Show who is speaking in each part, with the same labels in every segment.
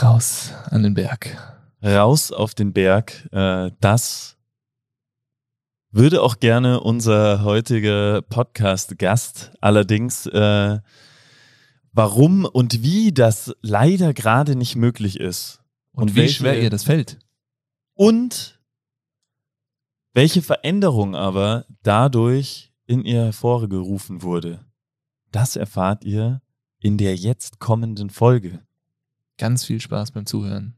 Speaker 1: Raus an den Berg.
Speaker 2: Raus auf den Berg. Äh, das würde auch gerne unser heutiger Podcast-Gast. Allerdings, äh, warum und wie das leider gerade nicht möglich ist.
Speaker 1: Und, und wie schwer ihr das fällt.
Speaker 2: Und welche Veränderung aber dadurch in ihr hervorgerufen wurde. Das erfahrt ihr in der jetzt kommenden Folge.
Speaker 1: Ganz viel Spaß beim Zuhören.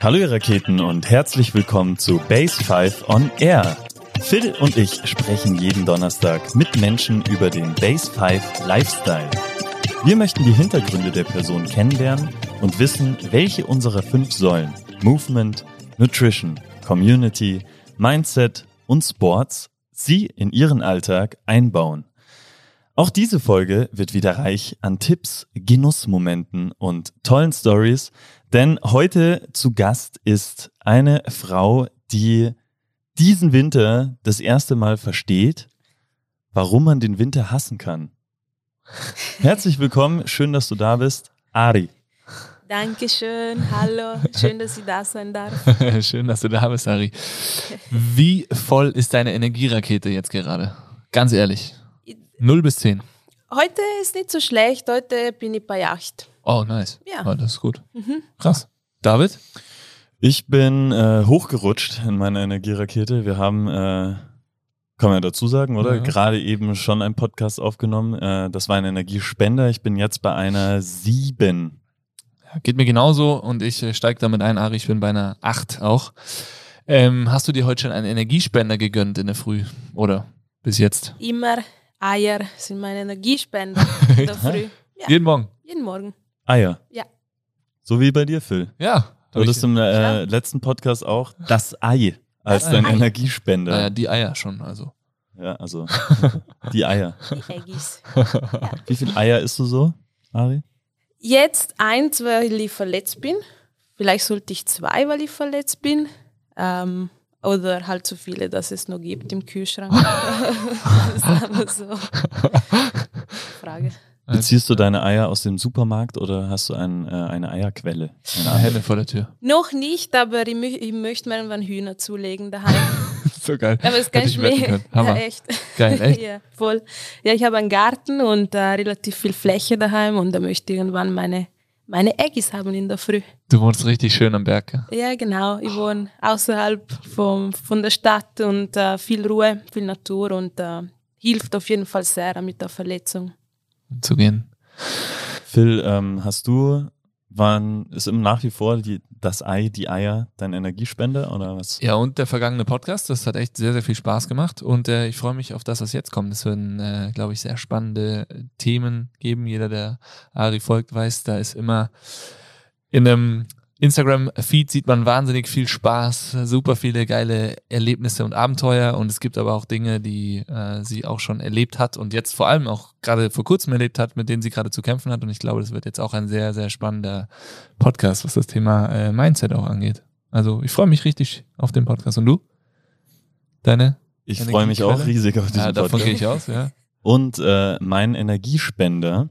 Speaker 2: Hallo ihr Raketen und herzlich willkommen zu Base 5 on Air. Phil und ich sprechen jeden Donnerstag mit Menschen über den Base 5 Lifestyle. Wir möchten die Hintergründe der Person kennenlernen und wissen, welche unserer fünf Säulen Movement, Nutrition, Community, Mindset und Sports sie in ihren Alltag einbauen. Auch diese Folge wird wieder reich an Tipps, Genussmomenten und tollen Stories, denn heute zu Gast ist eine Frau, die diesen Winter das erste Mal versteht, warum man den Winter hassen kann. Herzlich willkommen, schön, dass du da bist, Ari.
Speaker 3: Dankeschön, hallo, schön, dass ich da sein darf.
Speaker 1: schön, dass du da bist, Ari. Wie voll ist deine Energierakete jetzt gerade? Ganz ehrlich. 0 bis 10.
Speaker 3: Heute ist nicht so schlecht, heute bin ich bei 8.
Speaker 1: Oh, nice. Ja. Oh, das ist gut. Mhm. Krass. David?
Speaker 2: Ich bin äh, hochgerutscht in meiner Energierakete. Wir haben, äh, kann man ja dazu sagen, oder? Ja. Gerade eben schon einen Podcast aufgenommen. Äh, das war ein Energiespender. Ich bin jetzt bei einer 7.
Speaker 1: Geht mir genauso und ich äh, steige damit ein, Ari, ich bin bei einer 8 auch. Ähm, hast du dir heute schon einen Energiespender gegönnt in der Früh? Oder bis jetzt?
Speaker 3: Immer Eier sind meine Energiespender in der Früh.
Speaker 1: Ja. Jeden Morgen?
Speaker 3: Jeden Morgen.
Speaker 2: Eier?
Speaker 3: Ja.
Speaker 2: So wie bei dir, Phil.
Speaker 1: Ja.
Speaker 2: Du hattest im äh, letzten Podcast auch das Ei als dein Ei. Energiespender.
Speaker 1: Naja, die Eier schon, also.
Speaker 2: Ja, also die Eier.
Speaker 3: Die Eggis.
Speaker 2: Ja. Wie viele Eier isst du so, Ari?
Speaker 3: Jetzt eins, weil ich verletzt bin. Vielleicht sollte ich zwei, weil ich verletzt bin. Ähm, oder halt so viele, dass es noch gibt im Kühlschrank. das ist aber so. Frage.
Speaker 2: Beziehst du deine Eier aus dem Supermarkt oder hast du ein, äh, eine Eierquelle?
Speaker 1: Eine Henne vor der Tür.
Speaker 3: Noch nicht, aber ich, ich möchte mir irgendwann Hühner zulegen daheim.
Speaker 1: so geil.
Speaker 3: Aber es ist ganz schwer.
Speaker 1: Ja,
Speaker 3: echt.
Speaker 1: Geil, echt?
Speaker 3: ja, voll. Ja, ich habe einen Garten und äh, relativ viel Fläche daheim und da möchte ich irgendwann meine meine Eggis haben in der Früh.
Speaker 1: Du wohnst richtig schön am Berg. Ja,
Speaker 3: ja genau. Ich wohne außerhalb vom, von der Stadt und äh, viel Ruhe, viel Natur und äh, hilft auf jeden Fall sehr mit der Verletzung.
Speaker 1: Zu gehen.
Speaker 2: Phil, ähm, hast du waren, ist im nach wie vor die, das Ei, die Eier dein Energiespender oder was?
Speaker 1: Ja, und der vergangene Podcast, das hat echt sehr, sehr viel Spaß gemacht und äh, ich freue mich auf das, was jetzt kommt. Es werden, äh, glaube ich, sehr spannende Themen geben. Jeder, der Ari folgt, weiß, da ist immer in einem Instagram-Feed sieht man wahnsinnig viel Spaß, super viele geile Erlebnisse und Abenteuer und es gibt aber auch Dinge, die äh, sie auch schon erlebt hat und jetzt vor allem auch gerade vor kurzem erlebt hat, mit denen sie gerade zu kämpfen hat und ich glaube, das wird jetzt auch ein sehr, sehr spannender Podcast, was das Thema äh, Mindset auch angeht. Also ich freue mich richtig auf den Podcast und du? Deine?
Speaker 2: Ich freue mich auch riesig auf diesen ja,
Speaker 1: davon Podcast. gehe ich aus, ja.
Speaker 2: Und äh, mein Energiespender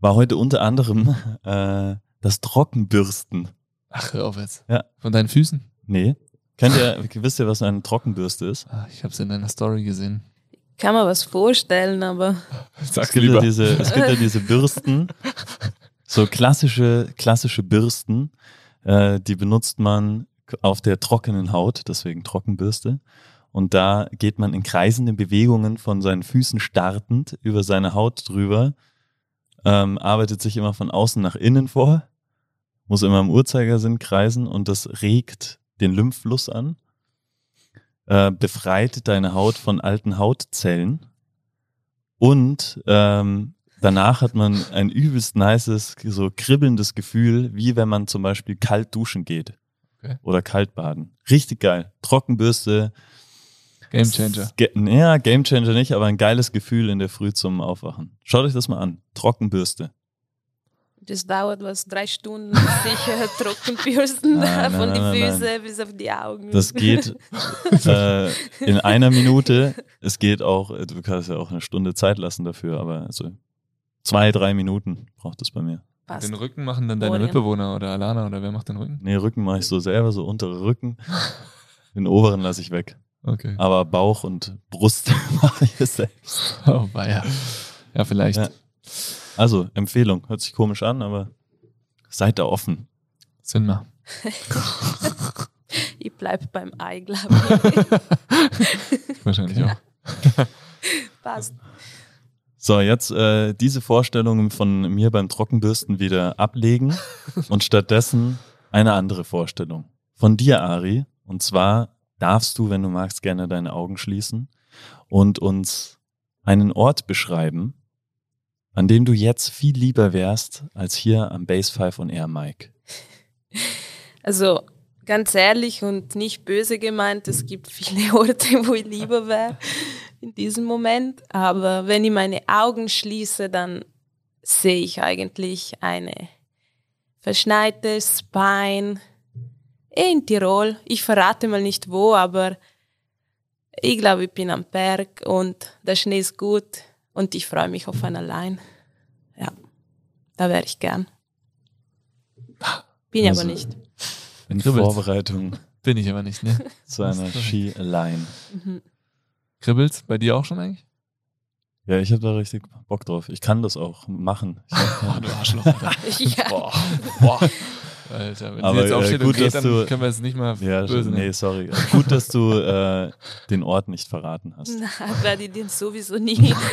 Speaker 2: war heute unter anderem äh, das Trockenbürsten.
Speaker 1: Ach, hör auf jetzt.
Speaker 2: Ja.
Speaker 1: Von deinen Füßen?
Speaker 2: Nee. Kennt ihr, wisst ihr, was eine Trockenbürste ist?
Speaker 1: Ah, ich habe es in deiner Story gesehen.
Speaker 3: Kann man was vorstellen, aber.
Speaker 2: Sag's es, gibt lieber. Ja diese, es gibt ja diese Bürsten, so klassische, klassische Bürsten, äh, die benutzt man auf der trockenen Haut, deswegen Trockenbürste. Und da geht man in kreisenden Bewegungen von seinen Füßen startend über seine Haut drüber, ähm, arbeitet sich immer von außen nach innen vor muss immer im Uhrzeigersinn kreisen und das regt den Lymphfluss an, äh, befreit deine Haut von alten Hautzellen und ähm, danach hat man ein übelst nices, so kribbelndes Gefühl, wie wenn man zum Beispiel kalt duschen geht okay. oder kalt baden. Richtig geil. Trockenbürste.
Speaker 1: Game Changer.
Speaker 2: ja, Game Changer nicht, aber ein geiles Gefühl in der Früh zum Aufwachen. Schaut euch das mal an. Trockenbürste.
Speaker 3: Das dauert was, drei Stunden, sicher trocken bürsten
Speaker 2: Nein,
Speaker 3: von
Speaker 2: nein,
Speaker 3: die
Speaker 2: nein, nein,
Speaker 3: Füße bis auf die Augen.
Speaker 2: Das geht äh, in einer Minute. Es geht auch, du kannst ja auch eine Stunde Zeit lassen dafür, aber also zwei, drei Minuten braucht es bei mir.
Speaker 3: Passt.
Speaker 1: Den Rücken machen dann deine
Speaker 3: Orient.
Speaker 1: Mitbewohner oder Alana oder wer macht den Rücken?
Speaker 2: Nee, Rücken mache ich so selber, so untere Rücken. Den oberen lasse ich weg.
Speaker 1: Okay.
Speaker 2: Aber Bauch und Brust mache ich es selbst.
Speaker 1: Oh, weia. Ja, vielleicht.
Speaker 2: Ja. Also, Empfehlung. Hört sich komisch an, aber seid da offen.
Speaker 1: Sind wir.
Speaker 3: Ich bleibe beim Ei, glaube ich.
Speaker 1: Wahrscheinlich auch.
Speaker 3: Passt.
Speaker 2: So, jetzt äh, diese Vorstellungen von mir beim Trockenbürsten wieder ablegen und stattdessen eine andere Vorstellung. Von dir, Ari. Und zwar darfst du, wenn du magst, gerne deine Augen schließen und uns einen Ort beschreiben, an dem du jetzt viel lieber wärst als hier am Base 5 on Air Mic.
Speaker 3: Also ganz ehrlich und nicht böse gemeint, es gibt viele Orte, wo ich lieber wäre in diesem Moment. Aber wenn ich meine Augen schließe, dann sehe ich eigentlich eine verschneite Spine in Tirol. Ich verrate mal nicht wo, aber ich glaube, ich bin am Berg und der Schnee ist gut und ich freue mich auf ein Allein. Ja, da wäre ich gern. Bin ich
Speaker 2: Also-
Speaker 3: aber nicht.
Speaker 2: In
Speaker 1: Kribbelt's.
Speaker 2: Vorbereitung
Speaker 1: Bin ich aber nicht, ne?
Speaker 2: zu einer Ski Line.
Speaker 3: Mhm.
Speaker 1: Kribbelt's bei dir auch schon eigentlich?
Speaker 2: Ja, ich habe da richtig Bock drauf. Ich kann das auch machen. Ich hab,
Speaker 1: du Arschloch.
Speaker 3: Ja.
Speaker 1: Boah, boah. Alter, wenn
Speaker 2: Aber,
Speaker 1: sie jetzt
Speaker 2: äh,
Speaker 1: aufsteht
Speaker 2: gut,
Speaker 1: und geht,
Speaker 2: dass
Speaker 1: dann
Speaker 2: du-
Speaker 1: können wir es nicht mal
Speaker 2: ja,
Speaker 1: böse
Speaker 2: nee, sorry. Gut, dass du äh, den Ort nicht verraten hast.
Speaker 3: Na, werde ich den sowieso nie.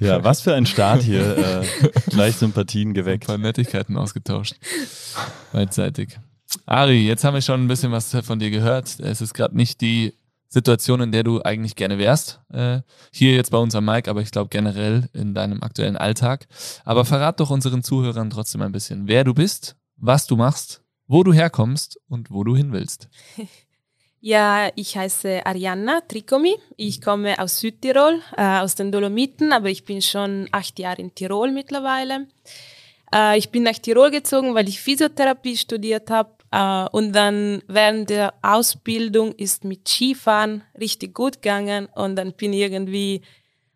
Speaker 2: Ja, was für ein Start hier. Äh, gleich Sympathien
Speaker 1: Ein
Speaker 2: geweckt.
Speaker 1: paar Nettigkeiten ausgetauscht. Beidseitig. Ari, jetzt haben wir schon ein bisschen was von dir gehört. Es ist gerade nicht die Situation, in der du eigentlich gerne wärst. Äh, hier jetzt bei uns am Mic, aber ich glaube generell in deinem aktuellen Alltag. Aber verrat doch unseren Zuhörern trotzdem ein bisschen, wer du bist, was du machst, wo du herkommst und wo du hin willst.
Speaker 3: Ja, ich heiße Arianna Tricomi. Ich komme aus Südtirol, äh, aus den Dolomiten, aber ich bin schon acht Jahre in Tirol mittlerweile. Äh, ich bin nach Tirol gezogen, weil ich Physiotherapie studiert habe. Äh, und dann während der Ausbildung ist mit Skifahren richtig gut gegangen. Und dann bin ich irgendwie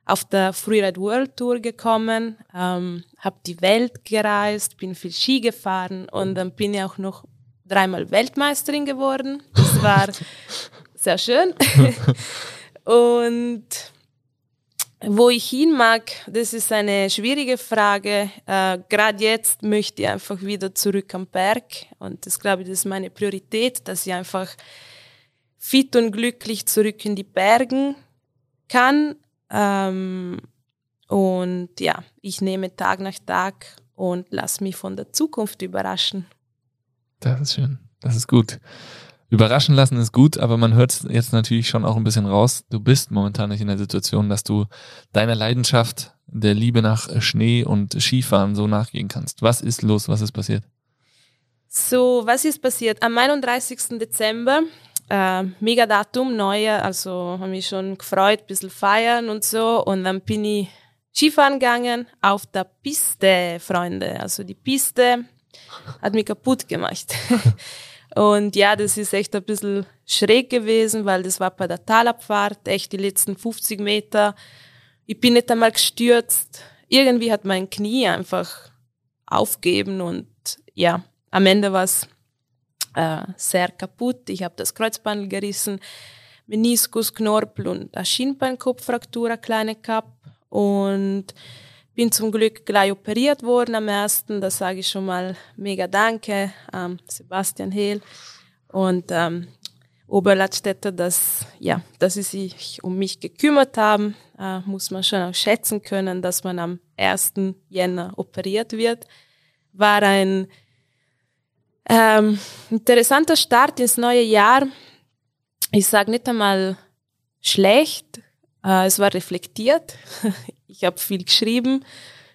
Speaker 3: auf der Freeride World Tour gekommen, ähm, habe die Welt gereist, bin viel Ski gefahren und dann bin ich auch noch dreimal Weltmeisterin geworden. Das war sehr schön. und wo ich hin mag, das ist eine schwierige Frage. Äh, Gerade jetzt möchte ich einfach wieder zurück am Berg. Und das glaube ich, das ist meine Priorität, dass ich einfach fit und glücklich zurück in die Bergen kann. Ähm, und ja, ich nehme Tag nach Tag und lasse mich von der Zukunft überraschen.
Speaker 1: Das ist schön. Das ist gut. Überraschen lassen ist gut, aber man hört jetzt natürlich schon auch ein bisschen raus. Du bist momentan nicht in der Situation, dass du deiner Leidenschaft der Liebe nach Schnee und Skifahren so nachgehen kannst. Was ist los? Was ist passiert?
Speaker 3: So, was ist passiert? Am 31. Dezember, äh, mega Datum, neue, also habe mich schon gefreut, ein bisschen feiern und so. Und dann bin ich Skifahren gegangen auf der Piste, Freunde. Also die Piste hat mich kaputt gemacht. Und ja, das ist echt ein bisschen schräg gewesen, weil das war bei der Talabfahrt, echt die letzten 50 Meter. Ich bin nicht einmal gestürzt. Irgendwie hat mein Knie einfach aufgeben und ja, am Ende war es äh, sehr kaputt. Ich habe das Kreuzbandel gerissen, Meniskus, Knorpel und eine Schienbeinkopffraktur, eine kleine gehabt. Und bin zum Glück gleich operiert worden am ersten. Da sage ich schon mal mega Danke ähm, Sebastian Hehl und ähm, Oberladstätter, dass, ja, dass sie sich um mich gekümmert haben. Äh, muss man schon auch schätzen können, dass man am 1. Jänner operiert wird. War ein ähm, interessanter Start ins neue Jahr. Ich sage nicht einmal schlecht, äh, es war reflektiert. ich habe viel geschrieben,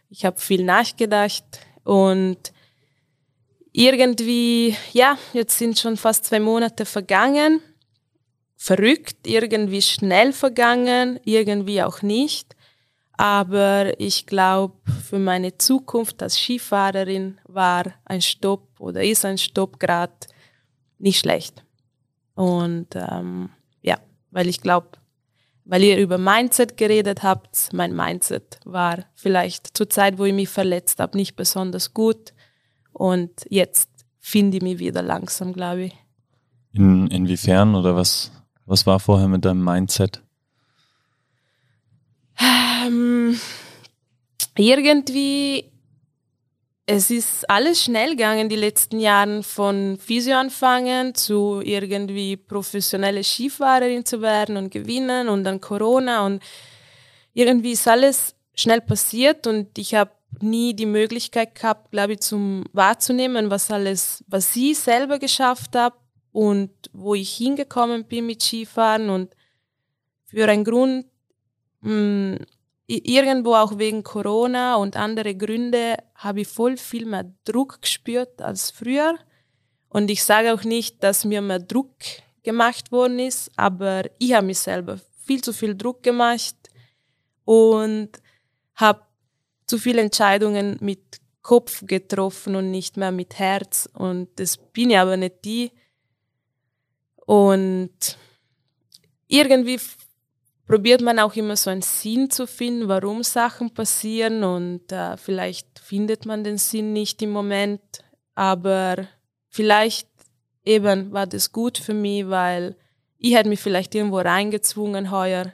Speaker 3: ich habe viel nachgedacht und irgendwie, ja, jetzt sind schon fast zwei Monate vergangen. Verrückt, irgendwie schnell vergangen, irgendwie auch nicht. aber ich glaube, für meine Zukunft als Skifahrerin war ein Stopp oder ist ein Stopp gerade nicht schlecht. Und ähm, ja, weil ich glaube, weil ihr über Mindset geredet habt, mein Mindset war vielleicht zur Zeit, wo ich mich verletzt habe, nicht besonders gut. Und jetzt finde ich mich wieder langsam, glaube ich.
Speaker 2: In, inwiefern oder was, was war vorher mit deinem Mindset?
Speaker 3: Ähm, irgendwie, es ist alles schnell gegangen die letzten Jahre von Physio anfangen zu irgendwie professionelle Skifahrerin zu werden und gewinnen und dann Corona und irgendwie ist alles schnell passiert und ich habe nie die Möglichkeit gehabt, glaube ich, zum wahrzunehmen, was alles, was sie selber geschafft habe und wo ich hingekommen bin mit Skifahren und für einen Grund mh, mm, irgendwo auch wegen Corona und andere Gründe habe ich voll viel mehr Druck gespürt als früher. Und ich sage auch nicht, dass mir mehr Druck gemacht worden ist, aber ich habe mich selber viel zu viel Druck gemacht und habe zu viele Entscheidungen mit Kopf getroffen und nicht mehr mit Herz. Und das bin ich aber nicht die. Und irgendwie probiert man auch immer so einen Sinn zu finden, warum Sachen passieren und äh, vielleicht findet man den Sinn nicht im Moment, aber vielleicht eben war das gut für mich, weil ich hätte mich vielleicht irgendwo reingezwungen heuer,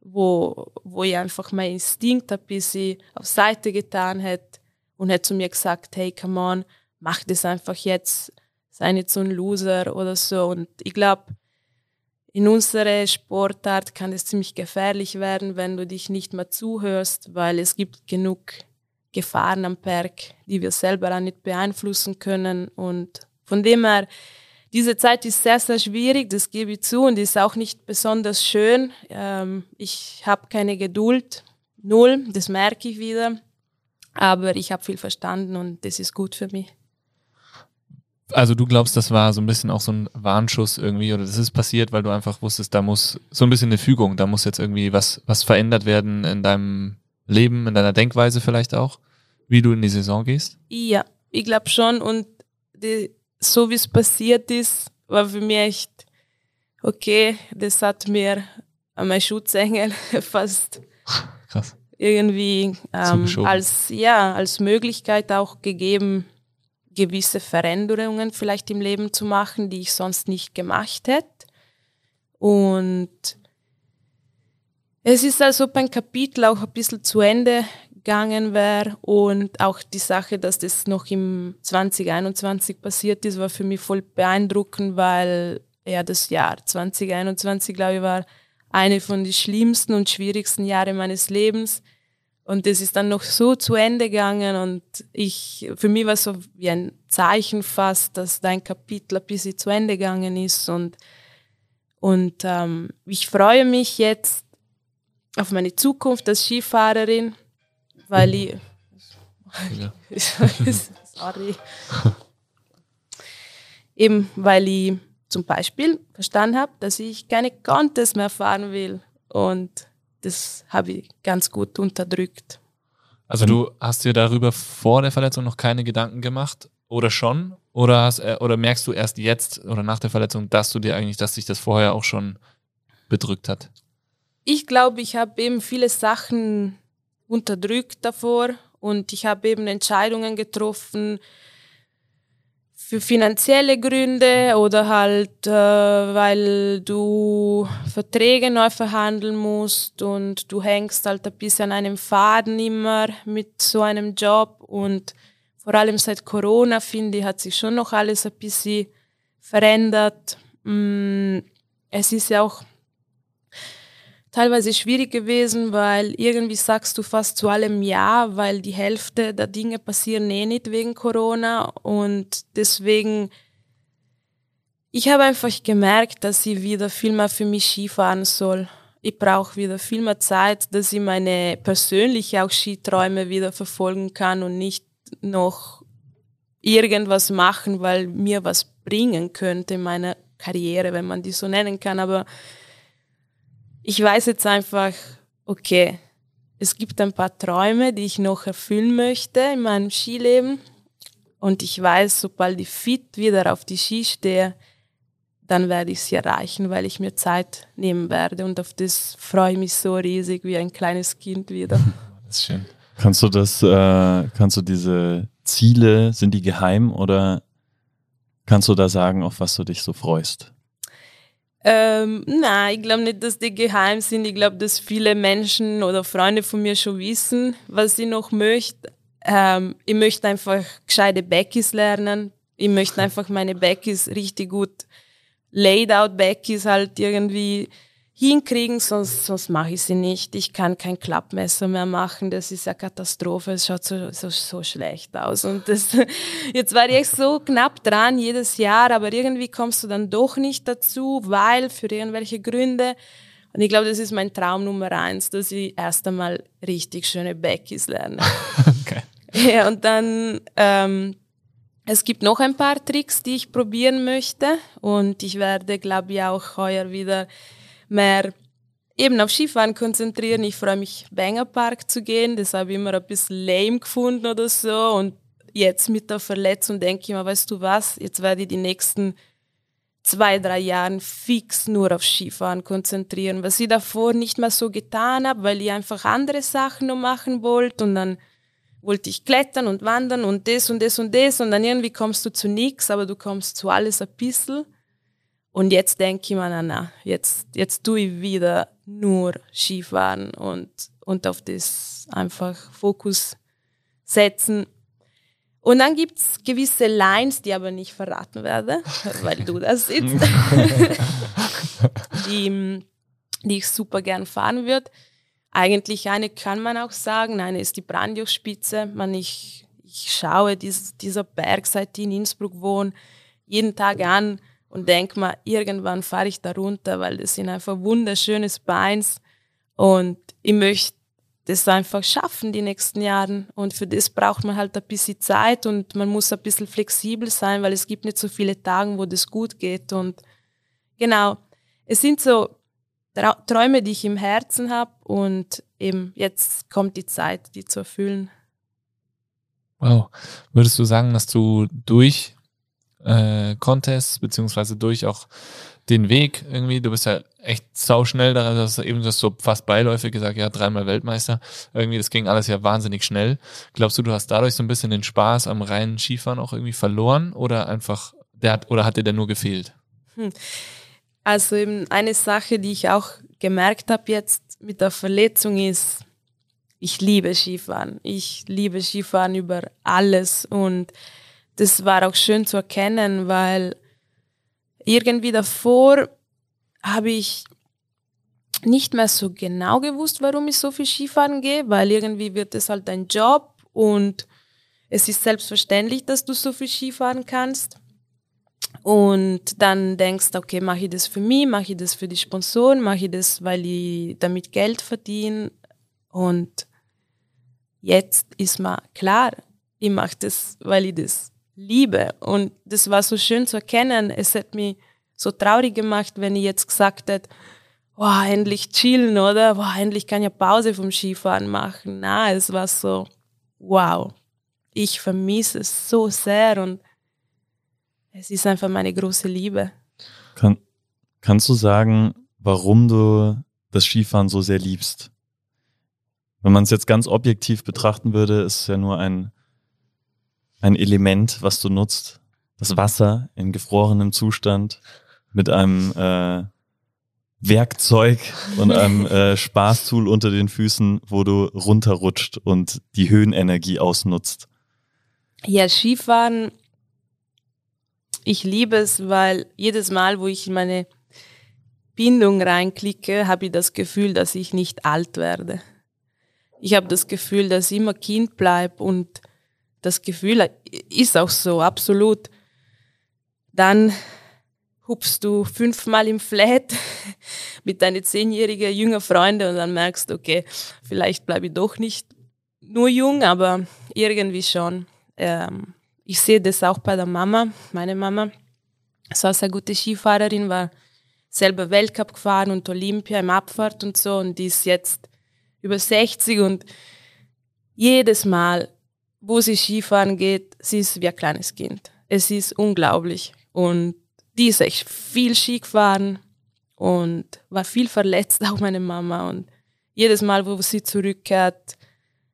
Speaker 3: wo, wo ich einfach mein Instinkt ein bisschen auf Seite getan hätte und hätte zu mir gesagt, hey, come on, mach das einfach jetzt, sei nicht so ein Loser oder so. Und ich glaube, in unserer Sportart kann es ziemlich gefährlich werden, wenn du dich nicht mehr zuhörst, weil es gibt genug Gefahren am Berg, die wir selber auch nicht beeinflussen können. Und von dem her, diese Zeit ist sehr, sehr schwierig, das gebe ich zu, und ist auch nicht besonders schön. Ähm, ich habe keine Geduld, null, das merke ich wieder. Aber ich habe viel verstanden und das ist gut für mich.
Speaker 1: Also du glaubst, das war so ein bisschen auch so ein Warnschuss irgendwie oder das ist passiert, weil du einfach wusstest, da muss so ein bisschen eine Fügung, da muss jetzt irgendwie was, was verändert werden in deinem Leben, in deiner Denkweise vielleicht auch, wie du in die Saison gehst?
Speaker 3: Ja, ich glaube schon und die, so wie es passiert ist, war für mich echt okay, das hat mir mein Schutzengel fast Krass. irgendwie ähm, als, ja, als Möglichkeit auch gegeben, gewisse Veränderungen vielleicht im Leben zu machen, die ich sonst nicht gemacht hätte. Und es ist also ein Kapitel auch ein bisschen zu Ende gegangen wäre und auch die Sache, dass das noch im 2021 passiert ist, war für mich voll beeindruckend, weil ja das Jahr 2021, glaube ich, war eine von den schlimmsten und schwierigsten Jahre meines Lebens. Und das ist dann noch so zu Ende gegangen und ich, für mich war es so wie ein Zeichen fast, dass dein Kapitel ein bisschen zu Ende gegangen ist und, und ähm, ich freue mich jetzt auf meine Zukunft als Skifahrerin, weil ich, ja. sorry, eben weil ich zum Beispiel verstanden habe, dass ich keine Contest mehr fahren will und das habe ich ganz gut unterdrückt.
Speaker 1: Also du hast dir darüber vor der Verletzung noch keine Gedanken gemacht oder schon? Oder, hast, äh, oder merkst du erst jetzt oder nach der Verletzung, dass du dir eigentlich, dass sich das vorher auch schon bedrückt hat?
Speaker 3: Ich glaube, ich habe eben viele Sachen unterdrückt davor und ich habe eben Entscheidungen getroffen, für finanzielle Gründe oder halt, äh, weil du Verträge neu verhandeln musst und du hängst halt ein bisschen an einem Faden immer mit so einem Job und vor allem seit Corona, finde ich, hat sich schon noch alles ein bisschen verändert. Mm, es ist ja auch teilweise schwierig gewesen, weil irgendwie sagst du fast zu allem Ja, weil die Hälfte der Dinge passieren eh nicht wegen Corona und deswegen ich habe einfach gemerkt, dass ich wieder viel mehr für mich Skifahren soll. Ich brauche wieder viel mehr Zeit, dass ich meine persönliche auch Skiträume wieder verfolgen kann und nicht noch irgendwas machen, weil mir was bringen könnte in meiner Karriere, wenn man die so nennen kann. Aber ich weiß jetzt einfach, okay, es gibt ein paar Träume, die ich noch erfüllen möchte in meinem Skileben. Und ich weiß, sobald ich fit wieder auf die Ski stehe, dann werde ich sie erreichen, weil ich mir Zeit nehmen werde. Und auf das freue ich mich so riesig wie ein kleines Kind wieder.
Speaker 2: Das ist schön. Kannst du das, äh, kannst du diese Ziele, sind die geheim oder kannst du da sagen, auf was du dich so freust?
Speaker 3: Ähm, nein, ich glaube nicht, dass die geheim sind. Ich glaube, dass viele Menschen oder Freunde von mir schon wissen, was ich noch möchte. Ähm, ich möchte einfach gescheite Backis lernen. Ich möchte einfach meine Backis richtig gut Laid-out-Backis halt irgendwie hinkriegen, sonst, sonst mache ich sie nicht. Ich kann kein Klappmesser mehr machen, das ist eine Katastrophe, es schaut so, so, so schlecht aus. Und das, jetzt war ich echt so knapp dran jedes Jahr, aber irgendwie kommst du dann doch nicht dazu, weil für irgendwelche Gründe. Und ich glaube, das ist mein Traum Nummer eins, dass ich erst einmal richtig schöne Backis lerne. okay. Ja, und dann ähm, es gibt noch ein paar Tricks, die ich probieren möchte und ich werde, glaube ich, auch heuer wieder mehr eben auf Skifahren konzentrieren. Ich freue mich, Banger Park zu gehen. Das habe ich immer ein bisschen lame gefunden oder so. Und jetzt mit der Verletzung denke ich mir, weißt du was, jetzt werde ich die nächsten zwei, drei Jahre fix nur auf Skifahren konzentrieren, was ich davor nicht mehr so getan habe, weil ich einfach andere Sachen noch machen wollte und dann wollte ich klettern und wandern und das und das und das und dann irgendwie kommst du zu nichts, aber du kommst zu alles ein bisschen. Und jetzt denke ich mir, na, na, jetzt, jetzt tue ich wieder nur Skifahren und, und auf das einfach Fokus setzen. Und dann gibt's gewisse Lines, die aber nicht verraten werde, weil du das sitzt, die, die ich super gern fahren würde. Eigentlich eine kann man auch sagen, eine ist die Brandjochspitze. Man, ich, ich schaue dies, dieser Berg, seit ich in Innsbruck wohne, jeden Tag an und denke mal, irgendwann fahre ich da runter, weil das sind einfach wunderschönes Beins und ich möchte das einfach schaffen die nächsten Jahre und für das braucht man halt ein bisschen Zeit und man muss ein bisschen flexibel sein, weil es gibt nicht so viele Tage, wo das gut geht und genau, es sind so Träume, die ich im Herzen habe und eben jetzt kommt die Zeit, die zu erfüllen.
Speaker 1: Wow. Würdest du sagen, dass du durch äh, Contests beziehungsweise durch auch den Weg irgendwie, du bist ja echt sau schnell da, das ist eben das so fast beiläufig gesagt, ja, dreimal Weltmeister. Irgendwie, das ging alles ja wahnsinnig schnell. Glaubst du, du hast dadurch so ein bisschen den Spaß am reinen Skifahren auch irgendwie verloren oder einfach, der hat, oder hat dir der nur gefehlt? Hm.
Speaker 3: Also eben eine Sache, die ich auch gemerkt habe jetzt mit der Verletzung ist, ich liebe Skifahren. Ich liebe Skifahren über alles und das war auch schön zu erkennen, weil irgendwie davor habe ich nicht mehr so genau gewusst, warum ich so viel Skifahren gehe, weil irgendwie wird es halt ein Job und es ist selbstverständlich, dass du so viel Skifahren kannst. Und dann denkst du, okay, mache ich das für mich, mache ich das für die Sponsoren, mache ich das, weil ich damit Geld verdiene. Und jetzt ist mir klar, ich mache das, weil ich das liebe. Und das war so schön zu erkennen. Es hat mich so traurig gemacht, wenn ich jetzt gesagt hätte, wow, endlich chillen, oder? Wow, endlich kann ich Pause vom Skifahren machen. Na, es war so, wow, ich vermisse es so sehr und es ist einfach meine große Liebe.
Speaker 2: Kann, kannst du sagen, warum du das Skifahren so sehr liebst? Wenn man es jetzt ganz objektiv betrachten würde, ist es ja nur ein, ein Element, was du nutzt. Das Wasser in gefrorenem Zustand mit einem äh, Werkzeug und einem äh, Spaßtool unter den Füßen, wo du runterrutscht und die Höhenenergie ausnutzt.
Speaker 3: Ja, Skifahren ich liebe es, weil jedes Mal, wo ich in meine Bindung reinklicke, habe ich das Gefühl, dass ich nicht alt werde. Ich habe das Gefühl, dass ich immer Kind bleibe und das Gefühl ist auch so, absolut. Dann hupst du fünfmal im Flat mit deinen zehnjährigen jünger Freunde und dann merkst du, okay, vielleicht bleibe ich doch nicht nur jung, aber irgendwie schon. Ähm, ich sehe das auch bei der Mama. Meine Mama ist auch sehr gute Skifahrerin, war selber Weltcup gefahren und Olympia im Abfahrt und so und die ist jetzt über 60 und jedes Mal, wo sie Skifahren geht, sie ist wie ein kleines Kind. Es ist unglaublich. Und die ist echt viel Ski gefahren und war viel verletzt, auch meine Mama. Und jedes Mal, wo sie zurückkehrt,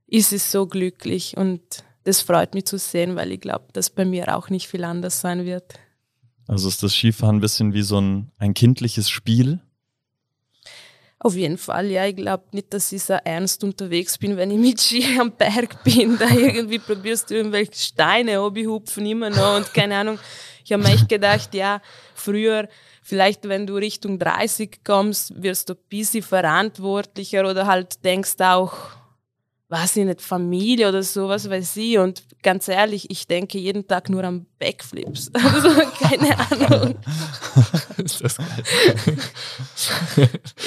Speaker 3: ist sie so glücklich. Und das freut mich zu sehen, weil ich glaube, dass bei mir auch nicht viel anders sein wird.
Speaker 2: Also ist das Skifahren ein bisschen wie so ein, ein kindliches Spiel?
Speaker 3: Auf jeden Fall, ja. Ich glaube nicht, dass ich so ernst unterwegs bin, wenn ich mit Ski am Berg bin. Da irgendwie probierst du irgendwelche Steine hupfen immer noch und keine Ahnung. Ich habe mir echt gedacht, ja, früher, vielleicht wenn du Richtung 30 kommst, wirst du ein bisschen verantwortlicher oder halt denkst auch, weiß ich nicht, Familie oder sowas weiß ich. Und ganz ehrlich, ich denke jeden Tag nur an Backflips. Also keine Ahnung. ist das geil.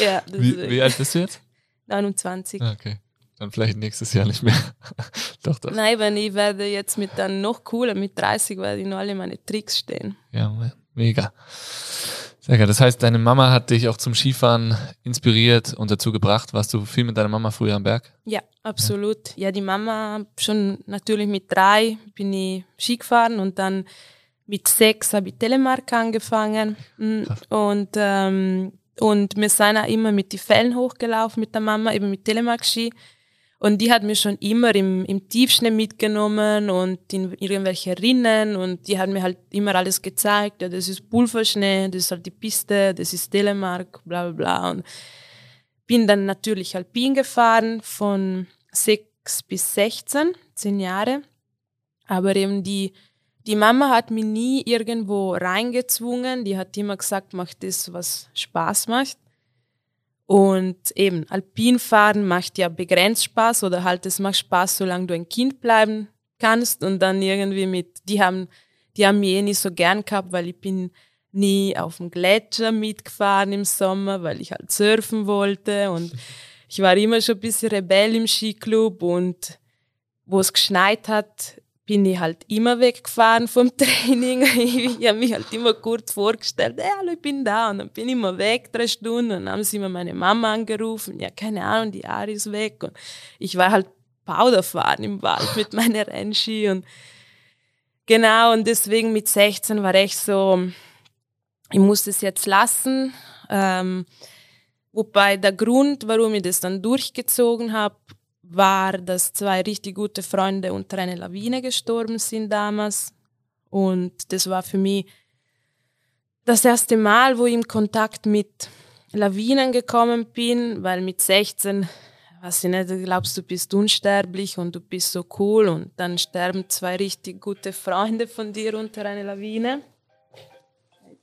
Speaker 1: ja, wie, wie, alt bist du jetzt?
Speaker 3: 29.
Speaker 1: Ah, okay. Dann vielleicht nächstes Jahr nicht mehr.
Speaker 3: doch, doch. Nein, wenn ich werde jetzt mit dann noch cooler, mit 30 werde ich noch alle meine Tricks stehen.
Speaker 1: Ja, mega. Sehr geil. Das heißt, deine Mama hat dich auch zum Skifahren inspiriert und dazu gebracht. Warst du viel mit deiner Mama früher am Berg?
Speaker 3: Ja, absolut. Ja, ja die Mama schon natürlich mit drei bin ich Ski gefahren und dann mit sechs habe ich Telemark angefangen. Mm, Krass. Und, ähm, und wir sind auch immer mit den Fällen hochgelaufen mit der Mama, eben mit Telemark-Ski. Und die hat mir schon immer im, im Tiefschnee mitgenommen und in irgendwelche Rinnen und die hat mir halt immer alles gezeigt. Ja, das ist Pulverschnee, das ist halt die Piste, das ist Telemark, bla bla bla. Und bin dann natürlich alpin gefahren von sechs bis 16, zehn Jahre. Aber eben die, die Mama hat mich nie irgendwo reingezwungen. Die hat immer gesagt, mach das, was Spaß macht. Und eben, Alpinfahren macht ja begrenzt Spaß oder halt es macht Spaß, solange du ein Kind bleiben kannst. Und dann irgendwie mit, die haben, die haben mich eh nicht so gern gehabt, weil ich bin nie auf dem Gletscher mitgefahren im Sommer, weil ich halt surfen wollte. Und ich war immer schon ein bisschen Rebell im Skiclub und wo es geschneit hat, bin ich halt immer weggefahren vom Training. ich habe mich halt immer kurz vorgestellt, hey, hallo, ich bin da. Und dann bin ich immer weg, drei Stunden. Und dann haben sie immer meine Mama angerufen. Ja, keine Ahnung, die Ari ist weg. Und ich war halt Powderfahren im Wald mit meiner Rennski. Und genau, und deswegen mit 16 war ich so, ich muss das jetzt lassen. Ähm, wobei der Grund, warum ich das dann durchgezogen habe, war, dass zwei richtig gute Freunde unter einer Lawine gestorben sind damals. Und das war für mich das erste Mal, wo ich in Kontakt mit Lawinen gekommen bin, weil mit 16, was ich nicht, glaubst, du bist unsterblich und du bist so cool und dann sterben zwei richtig gute Freunde von dir unter einer Lawine.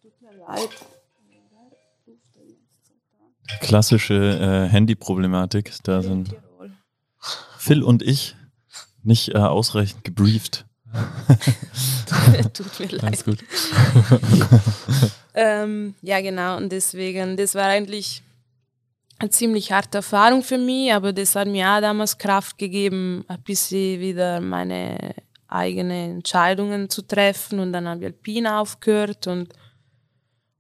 Speaker 3: Tut mir leid.
Speaker 2: Klassische äh, Handy-Problematik. Da sind Phil und ich nicht äh, ausreichend gebrieft.
Speaker 3: Tut mir leid. Alles gut. ähm, ja, genau. Und deswegen, das war eigentlich eine ziemlich harte Erfahrung für mich, aber das hat mir auch damals Kraft gegeben, ein bisschen wieder meine eigenen Entscheidungen zu treffen. Und dann habe ich Alpin aufgehört und,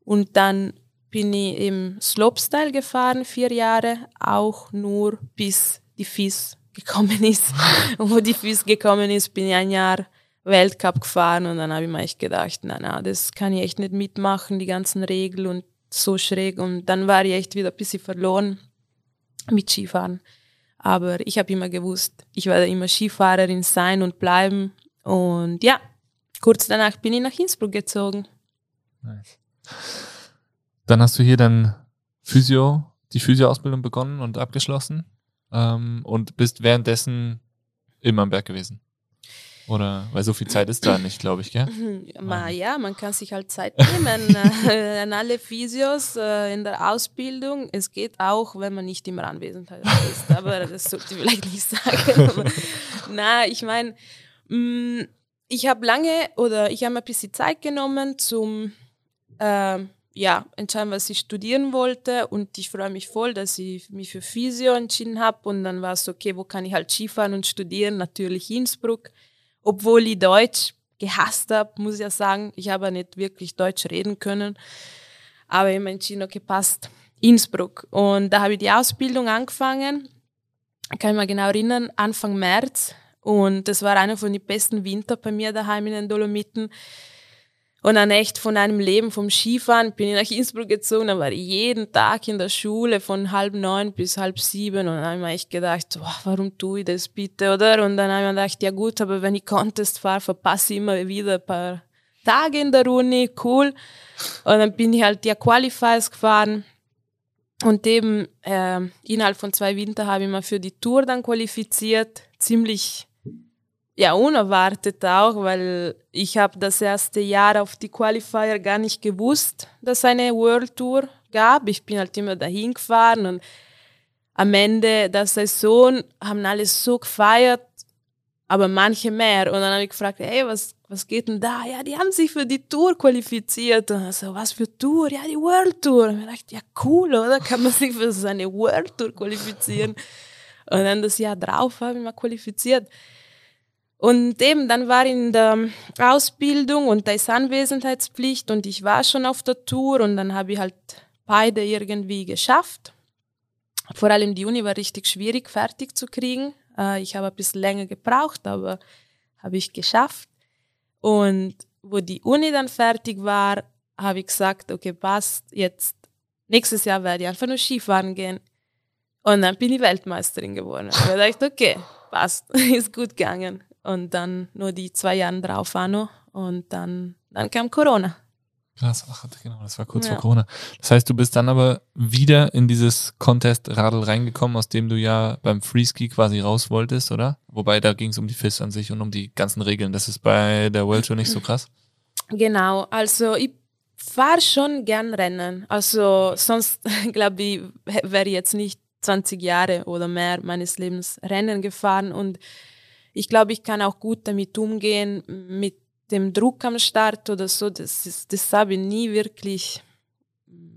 Speaker 3: und dann bin ich im Slopestyle gefahren, vier Jahre, auch nur bis die FIS gekommen ist. und wo die FIS gekommen ist, bin ich ein Jahr Weltcup gefahren und dann habe ich mir echt gedacht, na na, das kann ich echt nicht mitmachen, die ganzen Regeln und so schräg. Und dann war ich echt wieder ein bisschen verloren mit Skifahren. Aber ich habe immer gewusst, ich werde immer Skifahrerin sein und bleiben. Und ja, kurz danach bin ich nach Innsbruck gezogen. Nice.
Speaker 1: Dann hast du hier dann Physio, die Physioausbildung begonnen und abgeschlossen ähm, und bist währenddessen immer am Berg gewesen. Oder weil so viel Zeit ist da nicht, glaube ich, gell?
Speaker 3: Ma, ja, man kann sich halt Zeit nehmen äh, an alle Physios äh, in der Ausbildung. Es geht auch, wenn man nicht immer anwesend ist. Aber das sollte ich vielleicht nicht sagen. na, ich meine, mm, ich habe lange oder ich habe ein bisschen Zeit genommen zum äh, ja, entscheiden, was ich studieren wollte. Und ich freue mich voll, dass ich mich für Physio entschieden habe. Und dann war es okay, wo kann ich halt Skifahren und studieren? Natürlich Innsbruck. Obwohl ich Deutsch gehasst habe, muss ich ja sagen. Ich habe nicht wirklich Deutsch reden können. Aber ich habe entschieden, okay, passt. Innsbruck. Und da habe ich die Ausbildung angefangen. ich kann mich genau erinnern, Anfang März. Und das war einer von den besten Winter bei mir daheim in den Dolomiten. Und dann echt von einem Leben vom Skifahren bin ich nach Innsbruck gezogen, dann war ich jeden Tag in der Schule von halb neun bis halb sieben und dann habe ich mir echt gedacht, oh, warum tue ich das bitte, oder? Und dann habe ich mir gedacht, ja gut, aber wenn ich Contest fahre, verpasse ich immer wieder ein paar Tage in der Uni, cool. Und dann bin ich halt die Qualifiers gefahren und eben äh, innerhalb von zwei Winter habe ich mir für die Tour dann qualifiziert, ziemlich ja, unerwartet auch, weil ich habe das erste Jahr auf die Qualifier gar nicht gewusst, dass es eine World Tour gab. Ich bin halt immer dahin gefahren und am Ende der Saison haben alle so gefeiert, aber manche mehr. Und dann habe ich gefragt, hey, was, was geht denn da? Ja, die haben sich für die Tour qualifiziert. Und so, was für Tour? Ja, die World Tour. Und ich dachte, ja, cool, oder? Kann man sich für so eine World Tour qualifizieren? Und dann das Jahr drauf habe ich mal qualifiziert. Und eben, dann war in der Ausbildung und da ist Anwesenheitspflicht und ich war schon auf der Tour und dann habe ich halt beide irgendwie geschafft. Vor allem die Uni war richtig schwierig fertig zu kriegen. Äh, ich habe ein bisschen länger gebraucht, aber habe ich geschafft. Und wo die Uni dann fertig war, habe ich gesagt, okay, passt, jetzt nächstes Jahr werde ich einfach nur Skifahren gehen. Und dann bin ich Weltmeisterin geworden. Und ich dachte, okay, passt, ist gut gegangen. Und dann nur die zwei Jahre drauf war noch. Und dann, dann kam Corona.
Speaker 1: Krass, ach, genau, das war kurz ja. vor Corona. Das heißt, du bist dann aber wieder in dieses Contest-Radl reingekommen, aus dem du ja beim Freeski quasi raus wolltest, oder? Wobei da ging es um die FIS an sich und um die ganzen Regeln. Das ist bei der World Tour nicht so krass.
Speaker 3: Genau, also ich fahre schon gern Rennen. Also sonst, glaube ich, wäre ich jetzt nicht 20 Jahre oder mehr meines Lebens Rennen gefahren und ich glaube, ich kann auch gut damit umgehen, mit dem Druck am Start oder so. Das, ist, das habe ich nie wirklich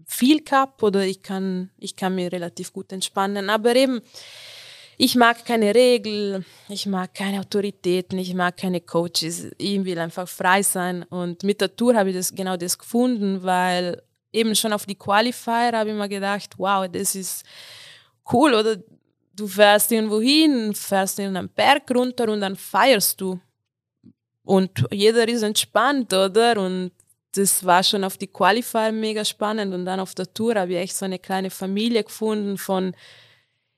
Speaker 3: viel gehabt oder ich kann, ich kann mir relativ gut entspannen. Aber eben, ich mag keine Regeln, ich mag keine Autoritäten, ich mag keine Coaches. Ich will einfach frei sein. Und mit der Tour habe ich das genau das gefunden, weil eben schon auf die Qualifier habe ich mir gedacht, wow, das ist cool oder du fährst irgendwo hin, fährst in einen Berg runter und dann feierst du. Und jeder ist entspannt, oder? Und das war schon auf die Qualifier mega spannend. Und dann auf der Tour habe ich echt so eine kleine Familie gefunden von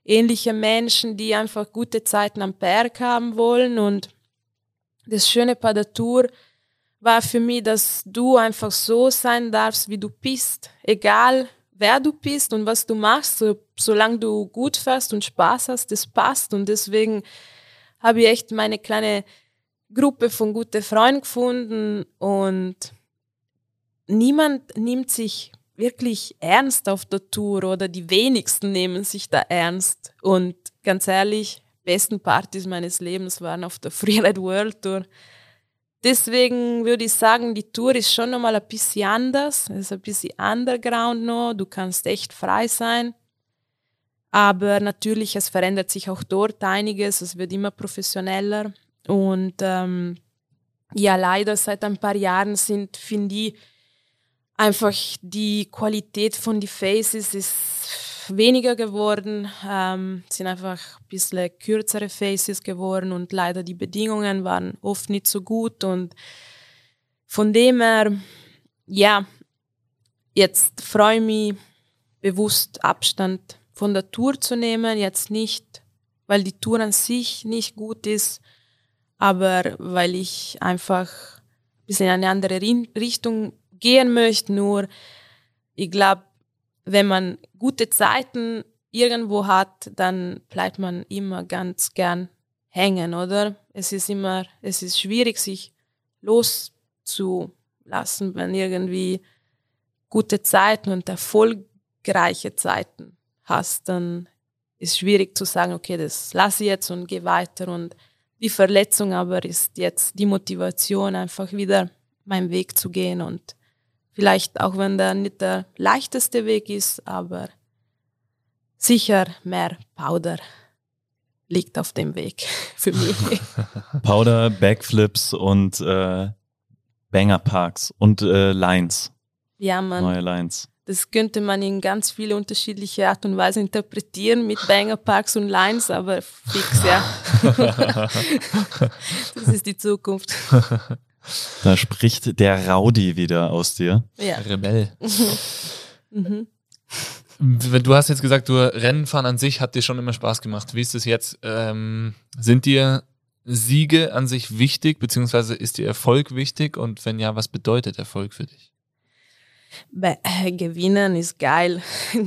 Speaker 3: ähnlichen Menschen, die einfach gute Zeiten am Berg haben wollen. Und das Schöne bei der Tour war für mich, dass du einfach so sein darfst, wie du bist. Egal, wer du bist und was du machst, so, solange du gut fährst und Spaß hast, das passt. Und deswegen habe ich echt meine kleine Gruppe von guten Freunden gefunden und niemand nimmt sich wirklich ernst auf der Tour oder die wenigsten nehmen sich da ernst. Und ganz ehrlich, besten Partys meines Lebens waren auf der Freeride World Tour. Deswegen würde ich sagen, die Tour ist schon nochmal ein bisschen anders. Es ist ein bisschen underground noch. Du kannst echt frei sein. Aber natürlich, es verändert sich auch dort einiges. Es wird immer professioneller. Und ähm, ja, leider seit ein paar Jahren sind, finde ich, einfach die Qualität von die Faces ist weniger geworden, ähm, sind einfach ein bisschen kürzere Faces geworden und leider die Bedingungen waren oft nicht so gut und von dem her, ja, jetzt freue ich mich bewusst Abstand von der Tour zu nehmen, jetzt nicht, weil die Tour an sich nicht gut ist, aber weil ich einfach ein bisschen in eine andere Richtung gehen möchte, nur ich glaube, wenn man gute Zeiten irgendwo hat, dann bleibt man immer ganz gern hängen, oder? Es ist immer, es ist schwierig, sich loszulassen, wenn irgendwie gute Zeiten und erfolgreiche Zeiten hast, dann ist schwierig zu sagen, okay, das lasse ich jetzt und gehe weiter und die Verletzung aber ist jetzt die Motivation, einfach wieder meinen Weg zu gehen und Vielleicht auch wenn der nicht der leichteste Weg ist, aber sicher mehr Powder liegt auf dem Weg für mich.
Speaker 2: Powder, Backflips und äh, Banger Parks und äh, Lines.
Speaker 3: Ja, man.
Speaker 2: Neue Lines.
Speaker 3: Das könnte man in ganz viele unterschiedliche Art und Weise interpretieren mit Banger, Parks und Lines, aber fix, ja. das ist die Zukunft.
Speaker 2: Da spricht der Rowdy wieder aus dir.
Speaker 1: Ja. Rebell. mhm. Du hast jetzt gesagt, du Rennenfahren an sich hat dir schon immer Spaß gemacht. Wie ist es jetzt? Ähm, sind dir Siege an sich wichtig, beziehungsweise ist dir Erfolg wichtig? Und wenn ja, was bedeutet Erfolg für dich?
Speaker 3: Äh, gewinnen ist geil.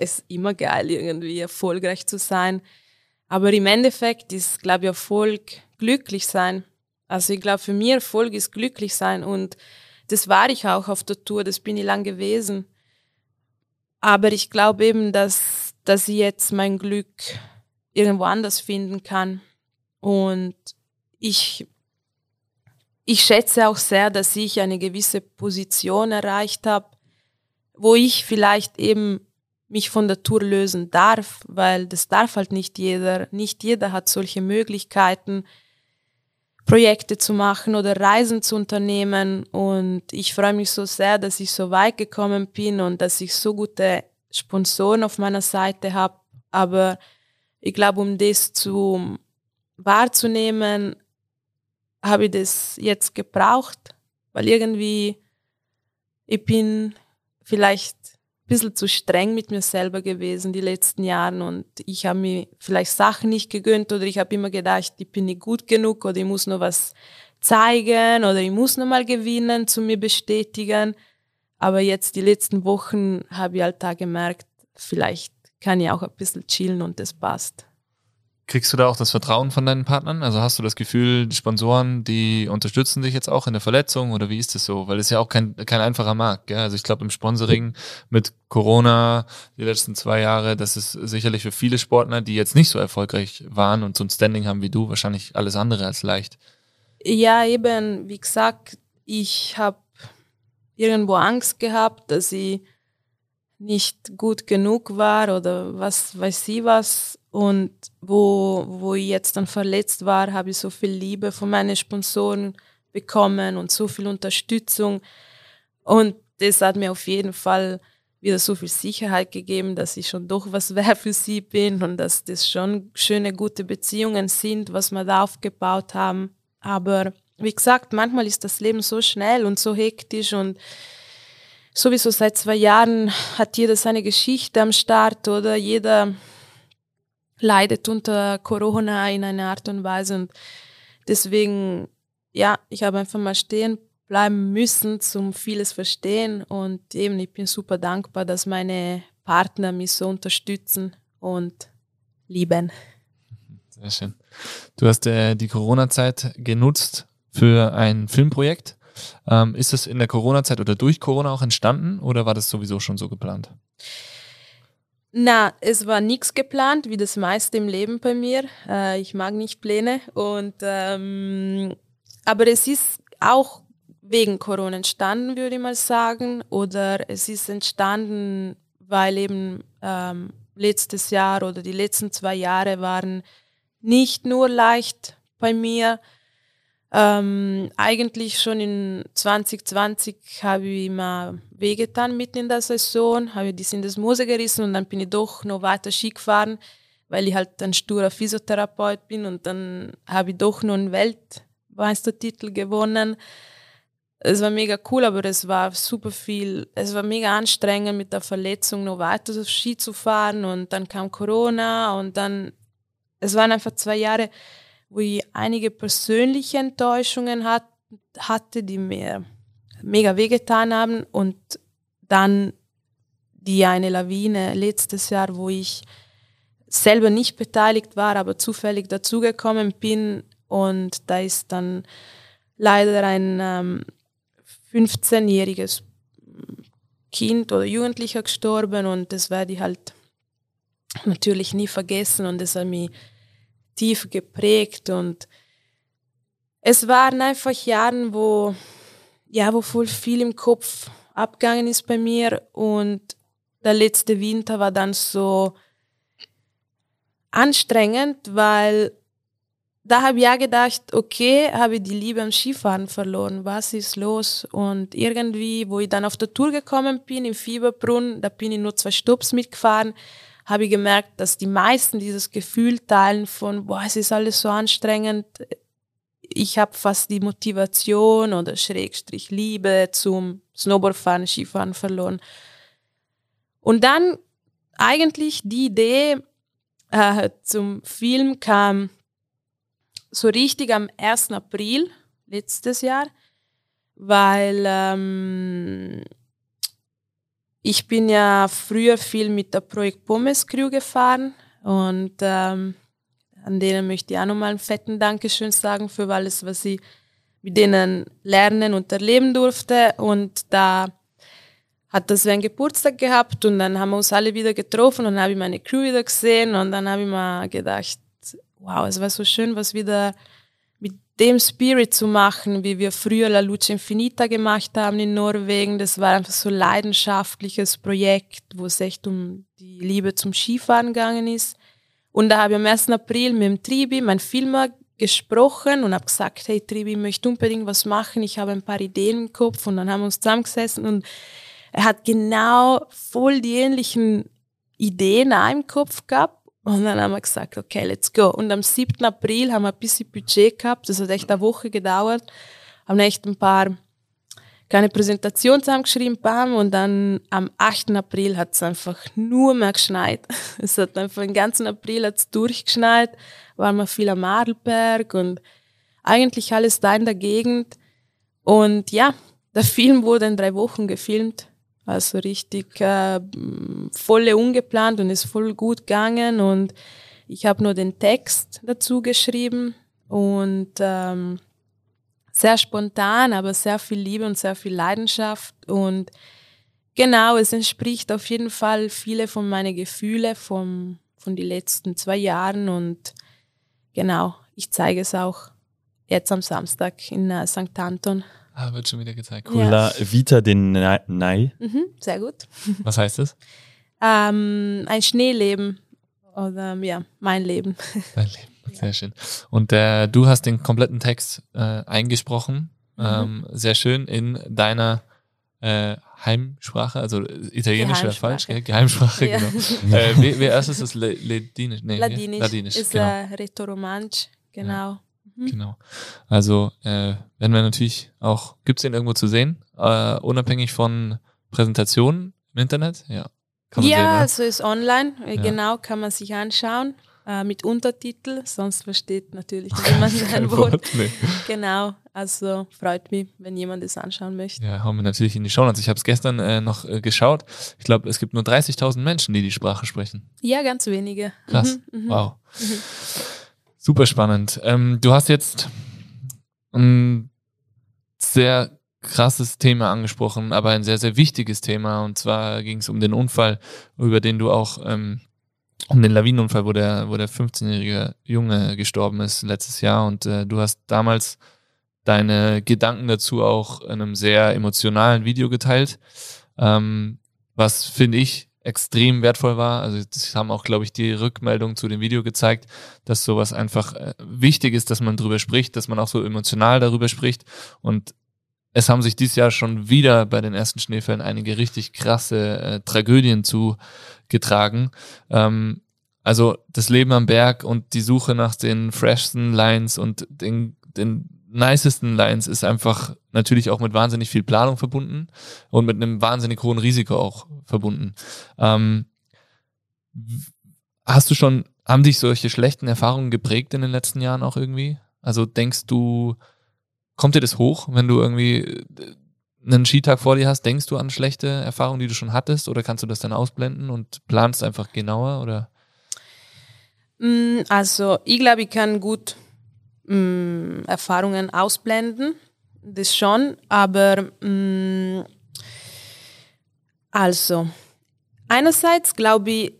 Speaker 3: es ist immer geil, irgendwie erfolgreich zu sein. Aber im Endeffekt ist, glaube ich, Erfolg glücklich sein. Also ich glaube, für mich Erfolg ist glücklich sein und das war ich auch auf der Tour, das bin ich lang gewesen. Aber ich glaube eben, dass, dass ich jetzt mein Glück irgendwo anders finden kann. Und ich, ich schätze auch sehr, dass ich eine gewisse Position erreicht habe, wo ich vielleicht eben mich von der Tour lösen darf, weil das darf halt nicht jeder. Nicht jeder hat solche Möglichkeiten, Projekte zu machen oder Reisen zu unternehmen. Und ich freue mich so sehr, dass ich so weit gekommen bin und dass ich so gute Sponsoren auf meiner Seite habe. Aber ich glaube, um das zu wahrzunehmen, habe ich das jetzt gebraucht, weil irgendwie ich bin vielleicht bisschen zu streng mit mir selber gewesen die letzten Jahre und ich habe mir vielleicht Sachen nicht gegönnt oder ich habe immer gedacht, ich bin nicht gut genug oder ich muss noch was zeigen oder ich muss noch mal gewinnen, zu mir bestätigen. Aber jetzt die letzten Wochen habe ich halt da gemerkt, vielleicht kann ich auch ein bisschen chillen und das passt.
Speaker 1: Kriegst du da auch das Vertrauen von deinen Partnern? Also hast du das Gefühl, die Sponsoren, die unterstützen dich jetzt auch in der Verletzung oder wie ist das so? Weil es ja auch kein, kein einfacher Markt. Gell? Also ich glaube im Sponsoring mit Corona die letzten zwei Jahre, das ist sicherlich für viele Sportler, die jetzt nicht so erfolgreich waren und so ein Standing haben wie du, wahrscheinlich alles andere als leicht.
Speaker 3: Ja, eben, wie gesagt, ich habe irgendwo Angst gehabt, dass ich nicht gut genug war oder was weiß ich was. Und wo, wo ich jetzt dann verletzt war, habe ich so viel Liebe von meinen Sponsoren bekommen und so viel Unterstützung. Und das hat mir auf jeden Fall wieder so viel Sicherheit gegeben, dass ich schon doch was wert für sie bin und dass das schon schöne, gute Beziehungen sind, was wir da aufgebaut haben. Aber wie gesagt, manchmal ist das Leben so schnell und so hektisch und sowieso seit zwei Jahren hat jeder seine Geschichte am Start oder jeder leidet unter Corona in einer Art und Weise und deswegen, ja, ich habe einfach mal stehen bleiben müssen zum vieles verstehen und eben ich bin super dankbar, dass meine Partner mich so unterstützen und lieben.
Speaker 1: Sehr schön. Du hast äh, die Corona-Zeit genutzt für ein Filmprojekt. Ähm, ist das in der Corona-Zeit oder durch Corona auch entstanden oder war das sowieso schon so geplant?
Speaker 3: Na, es war nichts geplant, wie das meiste im Leben bei mir. Äh, ich mag nicht Pläne. Und ähm, aber es ist auch wegen Corona entstanden, würde ich mal sagen. Oder es ist entstanden, weil eben ähm, letztes Jahr oder die letzten zwei Jahre waren nicht nur leicht bei mir, ähm, eigentlich schon in 2020 habe ich mal wehgetan mitten in der Saison, habe ich die Sindesmose gerissen und dann bin ich doch noch weiter Ski gefahren, weil ich halt ein sturer Physiotherapeut bin und dann habe ich doch noch einen Weltmeistertitel gewonnen. Es war mega cool, aber es war super viel, es war mega anstrengend mit der Verletzung noch weiter Ski zu fahren und dann kam Corona und dann, es waren einfach zwei Jahre, wo ich einige persönliche Enttäuschungen hat, hatte, die mir mega wehgetan haben. Und dann die eine Lawine letztes Jahr, wo ich selber nicht beteiligt war, aber zufällig dazugekommen bin. Und da ist dann leider ein ähm, 15-jähriges Kind oder Jugendlicher gestorben. Und das werde ich halt natürlich nie vergessen. Und das hat mich tief geprägt und es waren einfach Jahre, wo, ja, wo voll viel im Kopf abgegangen ist bei mir und der letzte Winter war dann so anstrengend, weil da habe ich ja gedacht, okay, habe ich die Liebe am Skifahren verloren, was ist los? Und irgendwie, wo ich dann auf der Tour gekommen bin, im Fieberbrunn, da bin ich nur zwei Stops mitgefahren, habe ich gemerkt, dass die meisten dieses Gefühl teilen von, boah, es ist alles so anstrengend, ich habe fast die Motivation oder Schrägstrich Liebe zum Snowboardfahren, Skifahren verloren. Und dann eigentlich die Idee äh, zum Film kam so richtig am 1. April letztes Jahr, weil ähm, ich bin ja früher viel mit der Projekt Pommes Crew gefahren und ähm, an denen möchte ich auch nochmal einen fetten Dankeschön sagen für alles, was ich mit denen lernen und erleben durfte. Und da hat das einen Geburtstag gehabt und dann haben wir uns alle wieder getroffen und dann habe ich meine Crew wieder gesehen und dann habe ich mir gedacht, wow, es war so schön, was wieder dem Spirit zu machen, wie wir früher La Luce Infinita gemacht haben in Norwegen. Das war einfach so ein leidenschaftliches Projekt, wo es echt um die Liebe zum Skifahren gegangen ist. Und da habe ich am 1. April mit dem Tribi, mein Filmer, gesprochen und habe gesagt, hey Tribi, ich möchte unbedingt was machen, ich habe ein paar Ideen im Kopf und dann haben wir uns zusammengesessen und er hat genau voll die ähnlichen Ideen auch im Kopf gehabt und dann haben wir gesagt, okay, let's go. Und am 7. April haben wir ein bisschen Budget gehabt, das hat echt eine Woche gedauert, haben echt ein paar keine Präsentation zusammengeschrieben, bam, und dann am 8. April hat es einfach nur mehr geschneit. Es hat einfach den ganzen April hat's durchgeschneit, waren wir viel am Adelberg und eigentlich alles da in der Gegend. Und ja, der Film wurde in drei Wochen gefilmt. Also richtig äh, volle ungeplant und ist voll gut gegangen. Und ich habe nur den Text dazu geschrieben und ähm, sehr spontan, aber sehr viel Liebe und sehr viel Leidenschaft. Und genau, es entspricht auf jeden Fall viele von meinen Gefühlen vom, von den letzten zwei Jahren. Und genau, ich zeige es auch jetzt am Samstag in äh, St. Anton.
Speaker 1: Ah, wird schon wieder gezeigt.
Speaker 2: Cool. Ja. Vita den Nei.
Speaker 3: Mhm, sehr gut.
Speaker 1: Was heißt das?
Speaker 3: ähm, ein Schneeleben. Oder ja, mein Leben.
Speaker 1: Dein Leben. Sehr schön. Und äh, du hast den kompletten Text äh, eingesprochen. Mhm. Ähm, sehr schön in deiner äh, Heimsprache, also italienisch wäre falsch, gell? Geheimsprache, ja. genau. äh, wie, wie erst ist das Ladinisch?
Speaker 3: Nee, Ladinisch. Ladinisch. Ist genau. äh, Rätoromansch, genau. Ja,
Speaker 1: mhm. Genau. Also äh, werden wir natürlich auch, gibt es den irgendwo zu sehen, äh, unabhängig von Präsentationen im Internet? Ja.
Speaker 3: Kann man ja, sehen, also ist online, ja. genau, kann man sich anschauen äh, mit Untertitel, sonst versteht natürlich niemand sein Wort. Wort nee. Genau, also freut mich, wenn jemand es anschauen möchte.
Speaker 1: Ja, haben wir natürlich in die Show Notes. Ich habe es gestern äh, noch äh, geschaut. Ich glaube, es gibt nur 30.000 Menschen, die die Sprache sprechen.
Speaker 3: Ja, ganz wenige.
Speaker 1: Krass, mhm, mhm. wow. Mhm. Super spannend. Ähm, du hast jetzt ein sehr krasses Thema angesprochen, aber ein sehr, sehr wichtiges Thema. Und zwar ging es um den Unfall, über den du auch ähm, um den Lawinenunfall, wo der, wo der 15-jährige Junge gestorben ist letztes Jahr. Und äh, du hast damals deine Gedanken dazu auch in einem sehr emotionalen Video geteilt, ähm, was finde ich extrem wertvoll war. Also das haben auch, glaube ich, die Rückmeldungen zu dem Video gezeigt, dass sowas einfach äh, wichtig ist, dass man drüber spricht, dass man auch so emotional darüber spricht. Und es haben sich dieses Jahr schon wieder bei den ersten Schneefällen einige richtig krasse äh, Tragödien zugetragen. Ähm, also das Leben am Berg und die Suche nach den freshsten Lines und den, den nicesten Lines ist einfach natürlich auch mit wahnsinnig viel Planung verbunden und mit einem wahnsinnig hohen Risiko auch verbunden. Ähm, hast du schon, haben dich solche schlechten Erfahrungen geprägt in den letzten Jahren auch irgendwie? Also denkst du, Kommt dir das hoch, wenn du irgendwie äh, einen Skitag vor dir hast? Denkst du an schlechte Erfahrungen, die du schon hattest? Oder kannst du das dann ausblenden und planst einfach genauer? Oder?
Speaker 3: Mm, also, ich glaube, ich kann gut mh, mm, Erfahrungen ausblenden. Das schon, aber mh, mm, also, einerseits glaube ich,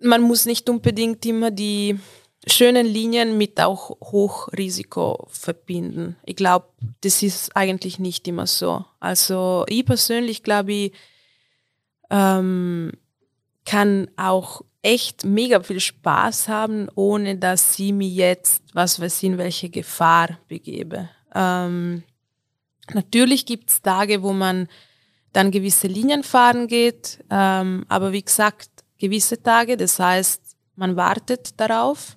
Speaker 3: man muss nicht unbedingt immer die schönen Linien mit auch Hochrisiko verbinden. Ich glaube, das ist eigentlich nicht immer so. Also ich persönlich glaube ich, ähm, kann auch echt mega viel Spaß haben, ohne dass ich mich jetzt, was weiß ich, in welche Gefahr begebe. Ähm, natürlich gibt es Tage, wo man dann gewisse Linien fahren geht, ähm, aber wie gesagt, gewisse Tage, das heißt, man wartet darauf.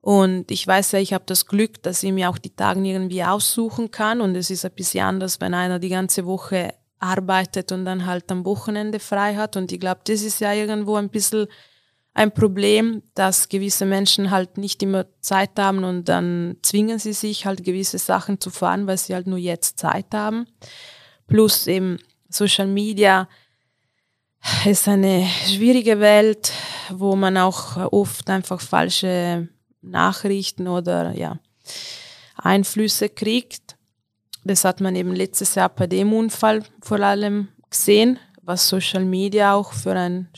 Speaker 3: Und ich weiß ja, ich habe das Glück, dass ich mir auch die Tage irgendwie aussuchen kann. Und es ist ein bisschen anders, wenn einer die ganze Woche arbeitet und dann halt am Wochenende frei hat. Und ich glaube, das ist ja irgendwo ein bisschen ein Problem, dass gewisse Menschen halt nicht immer Zeit haben und dann zwingen sie sich halt gewisse Sachen zu fahren, weil sie halt nur jetzt Zeit haben. Plus eben Social Media ist eine schwierige Welt, wo man auch oft einfach falsche Nachrichten oder ja, Einflüsse kriegt. Das hat man eben letztes Jahr bei dem Unfall vor allem gesehen, was Social Media auch für ein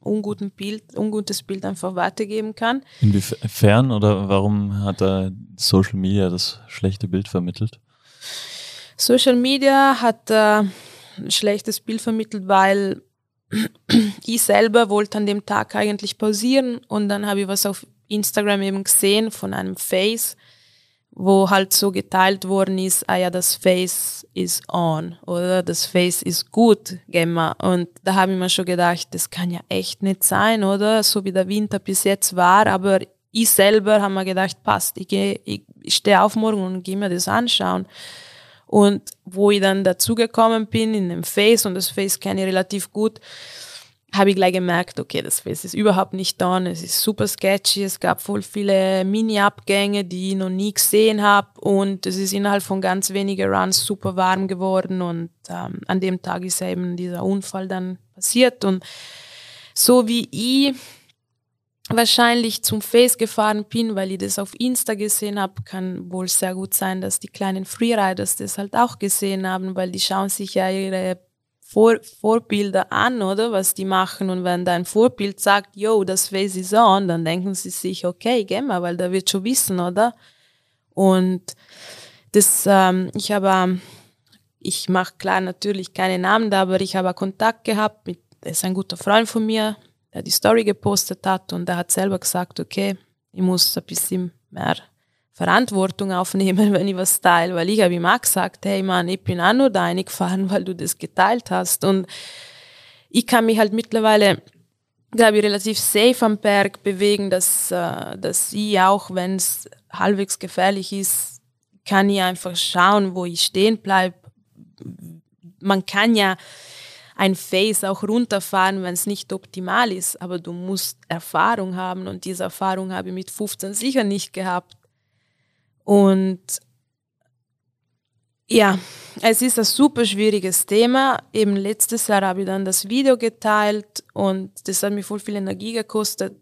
Speaker 3: unguten Bild, ungutes Bild einfach weitergeben kann.
Speaker 2: Inwiefern oder warum hat da Social Media das schlechte Bild vermittelt?
Speaker 3: Social Media hat äh, ein schlechtes Bild vermittelt, weil ich selber wollte an dem Tag eigentlich pausieren und dann habe ich was auf Instagram eben gesehen von einem Face, wo halt so geteilt worden ist, ah ja, das Face ist on oder das Face ist gut, Gemma. Und da habe ich mir schon gedacht, das kann ja echt nicht sein, oder? So wie der Winter bis jetzt war, aber ich selber habe mir gedacht, passt, ich, geh, ich, ich stehe auf morgen und gehe mir das anschauen. Und wo ich dann dazugekommen bin in dem Face, und das Face kenne ich relativ gut, habe ich gleich gemerkt, okay, das Face ist überhaupt nicht da, es ist super sketchy, es gab voll viele Mini-Abgänge, die ich noch nie gesehen habe und es ist innerhalb von ganz wenigen Runs super warm geworden. Und ähm, an dem Tag ist eben dieser Unfall dann passiert. Und so wie ich wahrscheinlich zum Face gefahren bin, weil ich das auf Insta gesehen habe, kann wohl sehr gut sein, dass die kleinen Freeriders das halt auch gesehen haben, weil die schauen sich ja ihre Vor Vorbilder an, oder was die machen. Und wenn dein Vorbild sagt, yo, das Face is on, dann denken sie sich, okay, geh mal, weil der wird schon wissen, oder? Und das, ähm, ich habe, ich mache klar natürlich keine Namen da, aber ich habe Kontakt gehabt mit, das ist ein guter Freund von mir, der die Story gepostet hat und der hat selber gesagt, okay, ich muss ein bisschen mehr Verantwortung aufnehmen, wenn ich was teile, weil ich habe ihm auch gesagt, hey Mann, ich bin auch nur da gefahren, weil du das geteilt hast und ich kann mich halt mittlerweile, glaube ich, relativ safe am Berg bewegen, dass, äh, dass ich auch, wenn es halbwegs gefährlich ist, kann ich einfach schauen, wo ich stehen bleibe. Man kann ja ein Face auch runterfahren, wenn es nicht optimal ist. Aber du musst Erfahrung haben und diese Erfahrung habe ich mit 15 sicher nicht gehabt. Und ja, es ist ein super schwieriges Thema. Eben letztes Jahr habe ich dann das Video geteilt und das hat mir voll viel Energie gekostet.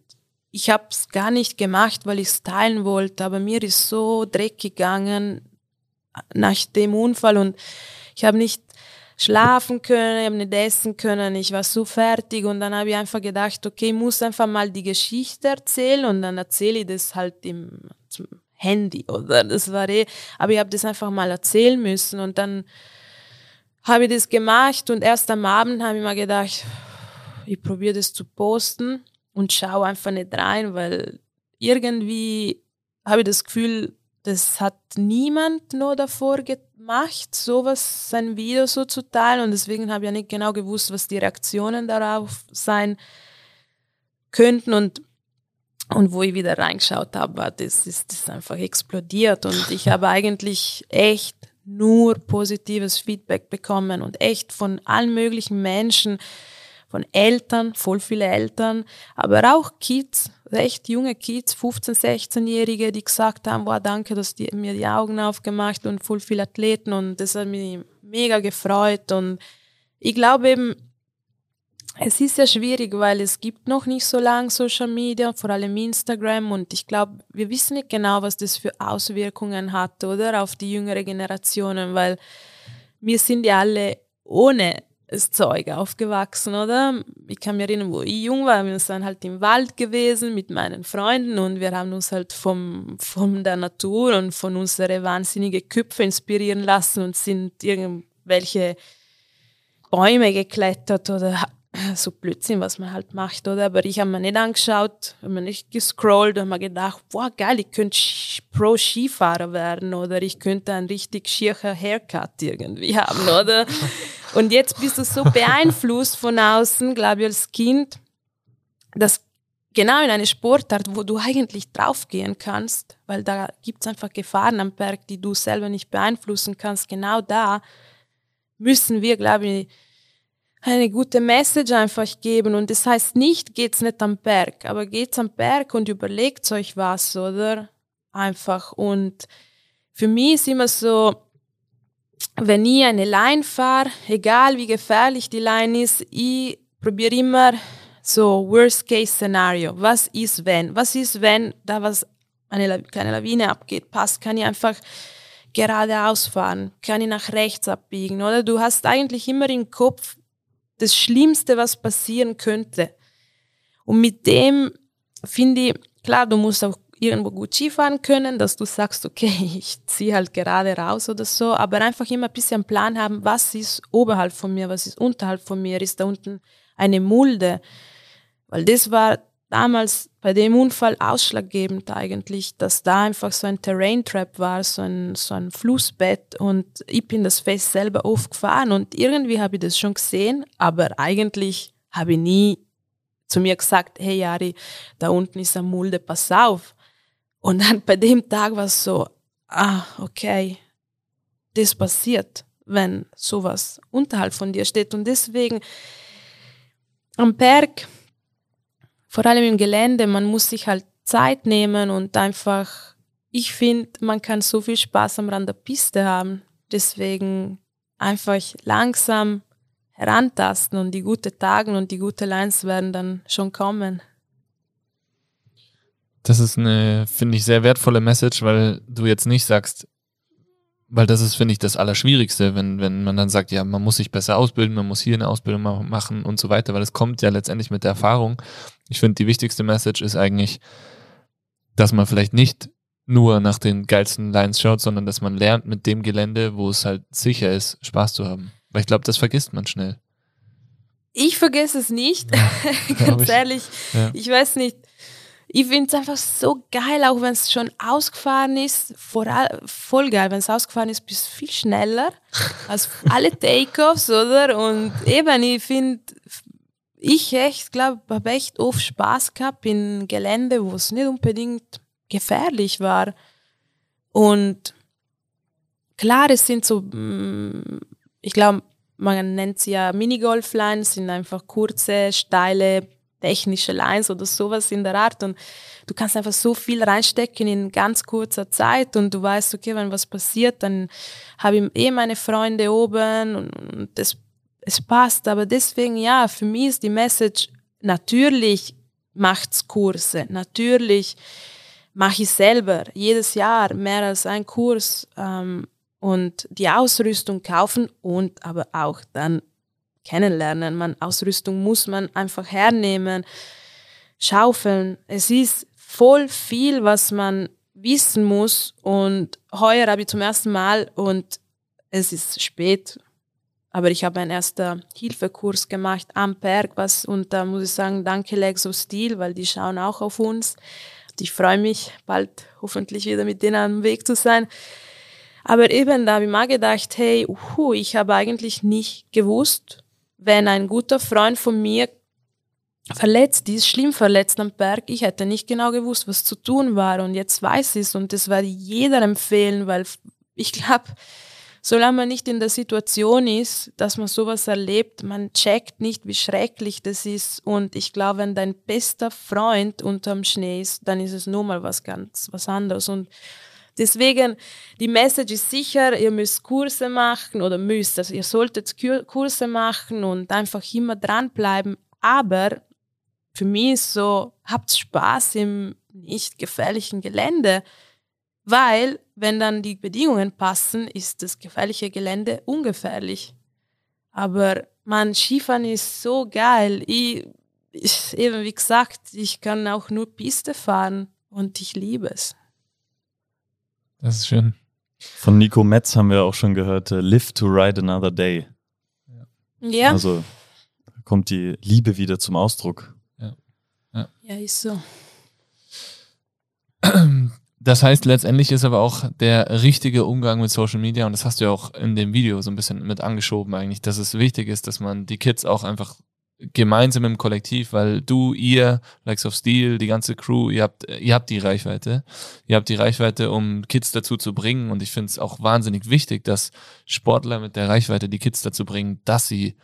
Speaker 3: Ich habe es gar nicht gemacht, weil ich es teilen wollte, aber mir ist so Dreck gegangen nach dem Unfall und ich habe nicht schlafen können, ich habe nicht essen können, ich war so fertig und dann habe ich einfach gedacht, okay, ich muss einfach mal die Geschichte erzählen und dann erzähle ich das halt im Handy oder das war eh, aber ich habe das einfach mal erzählen müssen und dann habe ich das gemacht und erst am Abend habe ich mir gedacht, ich probiere das zu posten und schaue einfach nicht rein, weil irgendwie habe ich das Gefühl, das hat niemand nur davor gemacht, sowas, sein Video so zu teilen. Und deswegen habe ich ja nicht genau gewusst, was die Reaktionen darauf sein könnten. Und, und wo ich wieder reingeschaut habe, das ist das einfach explodiert. Und ich habe eigentlich echt nur positives Feedback bekommen und echt von allen möglichen Menschen, von Eltern, voll viele Eltern, aber auch Kids, recht junge Kids, 15-, 16-Jährige, die gesagt haben, wow, danke, dass die mir die Augen aufgemacht und voll viele Athleten und das hat mich mega gefreut und ich glaube eben, es ist ja schwierig, weil es gibt noch nicht so lange Social Media, vor allem Instagram und ich glaube, wir wissen nicht genau, was das für Auswirkungen hat, oder, auf die jüngere Generationen, weil wir sind ja alle ohne das Zeug aufgewachsen, oder? Ich kann mich erinnern, wo ich jung war, wir sind halt im Wald gewesen mit meinen Freunden und wir haben uns halt vom, von der Natur und von unseren wahnsinnigen Köpfen inspirieren lassen und sind irgendwelche Bäume geklettert oder so Blödsinn, was man halt macht, oder? Aber ich habe mir nicht angeschaut, habe mir nicht gescrollt und mir gedacht, boah, geil, ich könnte Pro-Skifahrer werden oder ich könnte einen richtig schiercher Haircut irgendwie haben, oder? und jetzt bist du so beeinflusst von außen, glaube ich, als Kind, dass genau in eine Sportart, wo du eigentlich draufgehen kannst, weil da gibt es einfach Gefahren am Berg, die du selber nicht beeinflussen kannst, genau da müssen wir, glaube ich, eine gute Message einfach geben. Und das heißt nicht, geht's nicht am Berg, aber geht's am Berg und überlegt euch was, oder? Einfach. Und für mich ist immer so, wenn ich eine Line fahre, egal wie gefährlich die Line ist, ich probiere immer so Worst-Case-Szenario. Was ist wenn? Was ist wenn da was eine kleine Lawine abgeht? Passt, kann ich einfach geradeaus fahren? Kann ich nach rechts abbiegen? Oder du hast eigentlich immer im Kopf, das Schlimmste, was passieren könnte. Und mit dem finde ich, klar, du musst auch irgendwo gut Skifahren können, dass du sagst, okay, ich ziehe halt gerade raus oder so, aber einfach immer ein bisschen Plan haben, was ist oberhalb von mir, was ist unterhalb von mir, ist da unten eine Mulde. Weil das war damals bei dem Unfall ausschlaggebend eigentlich, dass da einfach so ein Terrain Trap war, so ein, so ein Flussbett und ich bin das Fest selber aufgefahren und irgendwie habe ich das schon gesehen, aber eigentlich habe ich nie zu mir gesagt, hey Jari, da unten ist eine Mulde, pass auf. Und dann bei dem Tag war es so, ah, okay, das passiert, wenn sowas unterhalb von dir steht und deswegen am Berg vor allem im Gelände, man muss sich halt Zeit nehmen und einfach, ich finde, man kann so viel Spaß am Rand der Piste haben. Deswegen einfach langsam herantasten und die guten Tage und die guten Lines werden dann schon kommen.
Speaker 1: Das ist eine, finde ich, sehr wertvolle Message, weil du jetzt nicht sagst, weil das ist, finde ich, das Allerschwierigste, wenn, wenn man dann sagt, ja, man muss sich besser ausbilden, man muss hier eine Ausbildung machen und so weiter, weil es kommt ja letztendlich mit der Erfahrung. Ich finde, die wichtigste Message ist eigentlich, dass man vielleicht nicht nur nach den geilsten Lines schaut, sondern dass man lernt mit dem Gelände, wo es halt sicher ist, Spaß zu haben. Weil ich glaube, das vergisst man schnell.
Speaker 3: Ich vergesse es nicht, ja, ganz ich. ehrlich. Ja. Ich weiß nicht, ich finde es einfach so geil, auch wenn es schon ausgefahren ist. Voll, voll geil, wenn es ausgefahren ist, bist du viel schneller als alle Takeoffs, oder? Und eben, ich finde, ich echt, glaube, habe echt oft Spaß gehabt in Gelände, wo es nicht unbedingt gefährlich war. Und klar, es sind so, mm, ich glaube, man nennt sie ja Minigolf-Lines, sind einfach kurze, steile technische Lines oder sowas in der Art und du kannst einfach so viel reinstecken in ganz kurzer Zeit und du weißt, okay, wenn was passiert, dann habe ich eh meine Freunde oben und, das, es passt. Aber deswegen, ja, für mich ist die Message, natürlich macht's Kurse, natürlich mache ich selber jedes Jahr mehr als ein Kurs ähm, und die Ausrüstung kaufen und aber auch dann kennenlernen. Man, Ausrüstung muss man einfach hernehmen, schaufeln. Es ist voll viel, was man wissen muss. Und heuer habe ich zum ersten Mal und es ist spät, aber ich habe einen ersten Hilfekurs gemacht am Berg, was, und da muss ich sagen, danke Lexo Stil, weil die schauen auch auf uns. Ich freue mich, bald hoffentlich wieder mit denen am Weg zu sein. Aber eben, da habe ich mal gedacht, hey, uhu, ich habe eigentlich nicht gewusst, wenn ein guter Freund von mir verletzt ist, schlimm verletzt am Berg, ich hätte nicht genau gewusst, was zu tun war. Und jetzt weiß ich es und das werde jeder empfehlen, weil ich glaube, solange man nicht in der Situation ist, dass man sowas erlebt, man checkt nicht, wie schrecklich das ist. Und ich glaube, wenn dein bester Freund unterm Schnee ist, dann ist es nur mal was ganz was anderes. Und Deswegen, die Message ist sicher, ihr müsst Kurse machen oder müsst, also ihr solltet Kurse machen und einfach immer dranbleiben. Aber für mich ist so, habt Spaß im nicht gefährlichen Gelände, weil wenn dann die Bedingungen passen, ist das gefährliche Gelände ungefährlich. Aber man, Skifahren ist so geil. Ich, ich, eben wie gesagt, ich kann auch nur Piste fahren und ich liebe es.
Speaker 1: Das ist schön.
Speaker 2: Von Nico Metz haben wir auch schon gehört, uh, Live to Ride Another Day.
Speaker 3: Ja.
Speaker 2: Also kommt die Liebe wieder zum Ausdruck.
Speaker 1: Ja, ja.
Speaker 3: ja ist so.
Speaker 1: Das heißt, letztendlich ist aber auch der richtige Umgang mit Social Media, und das hast du ja auch in dem Video so ein bisschen mit angeschoben eigentlich, dass es wichtig ist, dass man die Kids auch einfach gemeinsam im Kollektiv, weil du, ihr, Likes of Steel, die ganze Crew, ihr habt, ihr habt die Reichweite. Ihr habt die Reichweite, um Kids dazu zu bringen. Und ich finde es auch wahnsinnig wichtig, dass Sportler mit der Reichweite die Kids dazu bringen, dass sie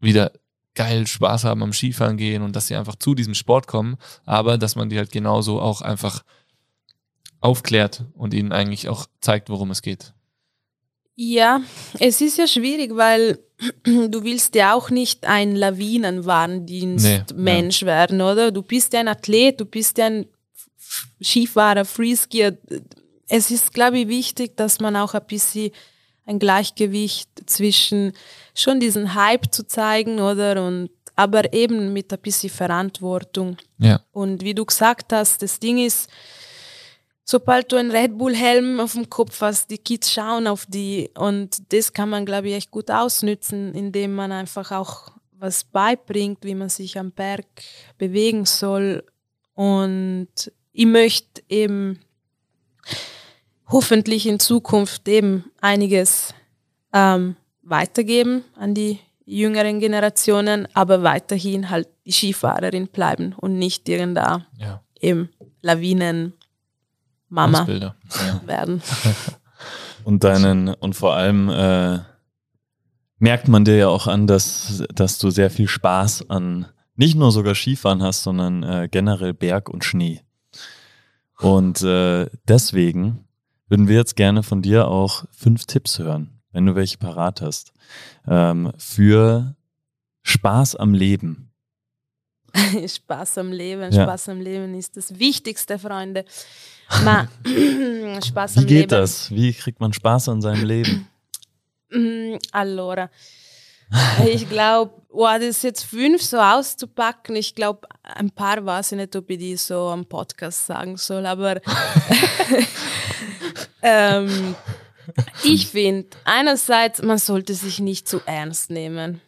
Speaker 1: wieder geil Spaß haben am Skifahren gehen und dass sie einfach zu diesem Sport kommen, aber dass man die halt genauso auch einfach aufklärt und ihnen eigentlich auch zeigt, worum es geht.
Speaker 3: Ja, es ist ja schwierig, weil du willst ja auch nicht ein Lawinenwarndienst-Mensch nee, ja. werden, oder? Du bist ja ein Athlet, du bist ja ein Skifahrer, Freeskier. Es ist, glaube ich, wichtig, dass man auch ein bisschen ein Gleichgewicht zwischen schon diesen Hype zu zeigen, oder? Und aber eben mit ein bisschen Verantwortung.
Speaker 1: Ja.
Speaker 3: Und wie du gesagt hast, das Ding ist, sobald du einen Red Bull-Helm auf dem Kopf hast, die Kids schauen auf die und das kann man, glaube ich, echt gut ausnützen, indem man einfach auch was beibringt, wie man sich am Berg bewegen soll. Und ich möchte eben hoffentlich in Zukunft eben einiges ähm, weitergeben an die jüngeren Generationen, aber weiterhin halt die Skifahrerin bleiben und nicht irgendein ja. eben Lawinen Mama ja. werden.
Speaker 2: Und deinen, und vor allem äh, merkt man dir ja auch an, dass, dass du sehr viel Spaß an nicht nur sogar Skifahren hast, sondern äh, generell Berg und Schnee. Und äh, deswegen würden wir jetzt gerne von dir auch fünf Tipps hören, wenn du welche parat hast, ähm, für Spaß am Leben.
Speaker 3: Spaß am Leben, ja. Spaß am Leben ist das Wichtigste, Freunde. Ma,
Speaker 2: Spaß am Wie geht Leben. das? Wie kriegt man Spaß an seinem Leben?
Speaker 3: Mm, allora, ich glaube, oh, das ist jetzt fünf so auszupacken. Ich glaube, ein paar weiß ich nicht, ob ich die so am Podcast sagen soll, aber ähm, ich finde, einerseits, man sollte sich nicht zu ernst nehmen.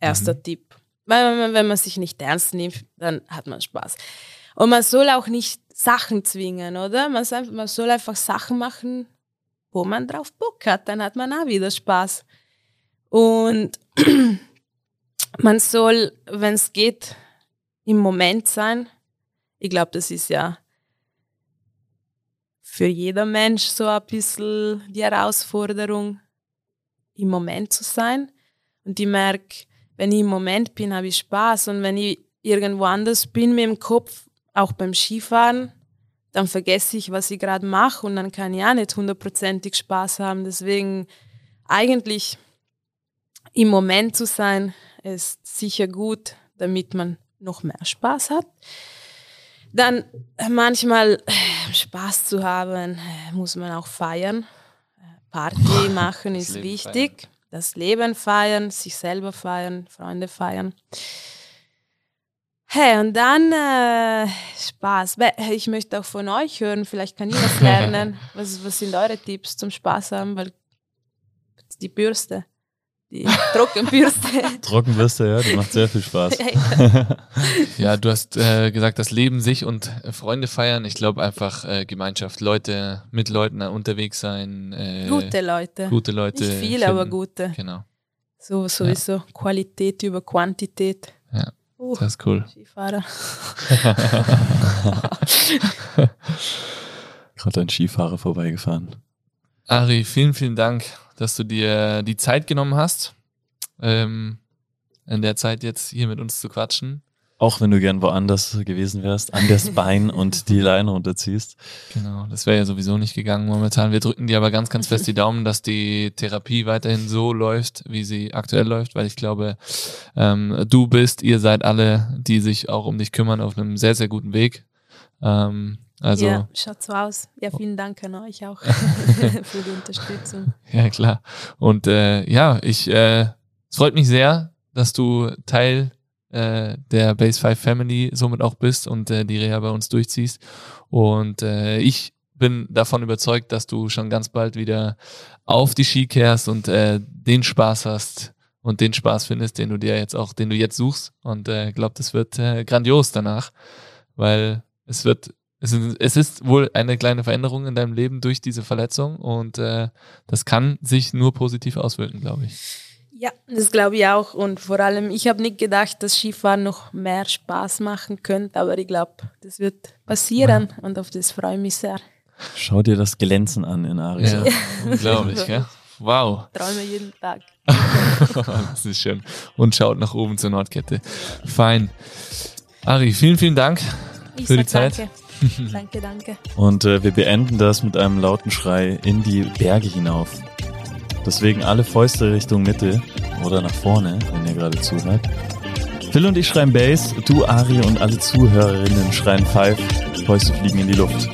Speaker 3: Erster mhm. Tipp. Weil wenn man sich nicht ernst nimmt, dann hat man Spaß. Und man soll auch nicht Sachen zwingen, oder? Man soll, einfach Sachen machen, wo man drauf Bock hat. Dann hat man auch wieder Spaß. Und man soll, wenn es geht, im Moment sein. Ich glaube, das ist ja für jeder Mensch so ein bisschen die Herausforderung, im Moment zu sein. Und ich merke, wenn ich im Moment bin, habe ich Spaß. Und wenn ich irgendwo anders bin mit dem Kopf, auch beim Skifahren, dann vergesse ich, was ich gerade mache und dann kann ich auch nicht hundertprozentig Spaß haben. Deswegen eigentlich im Moment zu sein, ist sicher gut, damit man noch mehr Spaß hat. Dann manchmal äh, Spaß zu haben, äh, muss man auch feiern. Party machen ist wichtig. Feiern. Das Leben feiern, sich selber feiern, Freunde feiern. Hey, und dann äh, Spaß. Ich möchte auch von euch hören, vielleicht kann ich was lernen. was, was sind eure Tipps zum Spaß haben? Weil die Bürste, die Trockenbürste.
Speaker 2: Trockenbürste, ja, die macht sehr viel Spaß.
Speaker 1: ja, du hast äh, gesagt, das Leben sich und äh, Freunde feiern. Ich glaube einfach äh, Gemeinschaft, Leute, mit Leuten unterwegs sein. Äh,
Speaker 3: gute Leute.
Speaker 1: Gute Leute.
Speaker 3: Nicht viele, finden. aber gute.
Speaker 1: Genau.
Speaker 3: So sowieso ja. Qualität über Quantität.
Speaker 1: Ja. Uh, das ist cool.
Speaker 3: Skifahrer.
Speaker 2: Gerade ein Skifahrer vorbeigefahren.
Speaker 1: Ari, vielen, vielen Dank, dass du dir die Zeit genommen hast, ähm, in der Zeit jetzt hier mit uns zu quatschen.
Speaker 2: Auch wenn du gern woanders gewesen wärst, an das Bein und die Leine runterziehst.
Speaker 1: Genau, das wäre ja sowieso nicht gegangen momentan. Wir drücken dir aber ganz, ganz fest die Daumen, dass die Therapie weiterhin so läuft, wie sie aktuell läuft, weil ich glaube, ähm, du bist, ihr seid alle, die sich auch um dich kümmern, auf einem sehr, sehr guten Weg. Ähm, also,
Speaker 3: ja, schaut so aus. Ja, vielen Dank an euch auch für die Unterstützung.
Speaker 1: Ja, klar. Und äh, ja, ich, äh, es freut mich sehr, dass du Teil äh, der Base 5 Family somit auch bist und äh, die Reha bei uns durchziehst. Und äh, ich bin davon überzeugt, dass du schon ganz bald wieder auf die Ski kehrst und äh, den Spaß hast, und den Spaß findest, den du dir jetzt auch, den du jetzt suchst. Und äh, glaube, das wird äh, grandios danach, weil es wird, es ist, es ist wohl eine kleine Veränderung in deinem Leben durch diese Verletzung und äh, das kann sich nur positiv auswirken, glaube ich.
Speaker 3: Ja, das glaube ich auch. Und vor allem, ich habe nicht gedacht, dass Skifahren noch mehr Spaß machen könnte, aber ich glaube, das wird passieren und auf das freue ich mich sehr.
Speaker 2: Schau dir das Glänzen an in Arizona.
Speaker 1: Ja, unglaublich, gell? Wow.
Speaker 3: Träume jeden Tag.
Speaker 1: das ist schön. Und schaut nach oben zur Nordkette. Fein. Ari, vielen, vielen Dank
Speaker 3: Ich
Speaker 1: für die Zeit.
Speaker 3: Danke, danke. danke.
Speaker 2: Und äh, wir beenden das mit einem lauten Schrei in die Berge hinauf. Deswegen alle Fäuste Richtung Mitte oder nach vorne, wenn ihr gerade zuhört. Phil und ich schreien Bass, du Ari und alle Zuhörerinnen schreien Five. Fäuste fliegen in die Luft.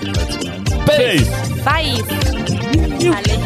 Speaker 2: 3, 2, 1. Bass!
Speaker 3: Five. Alle.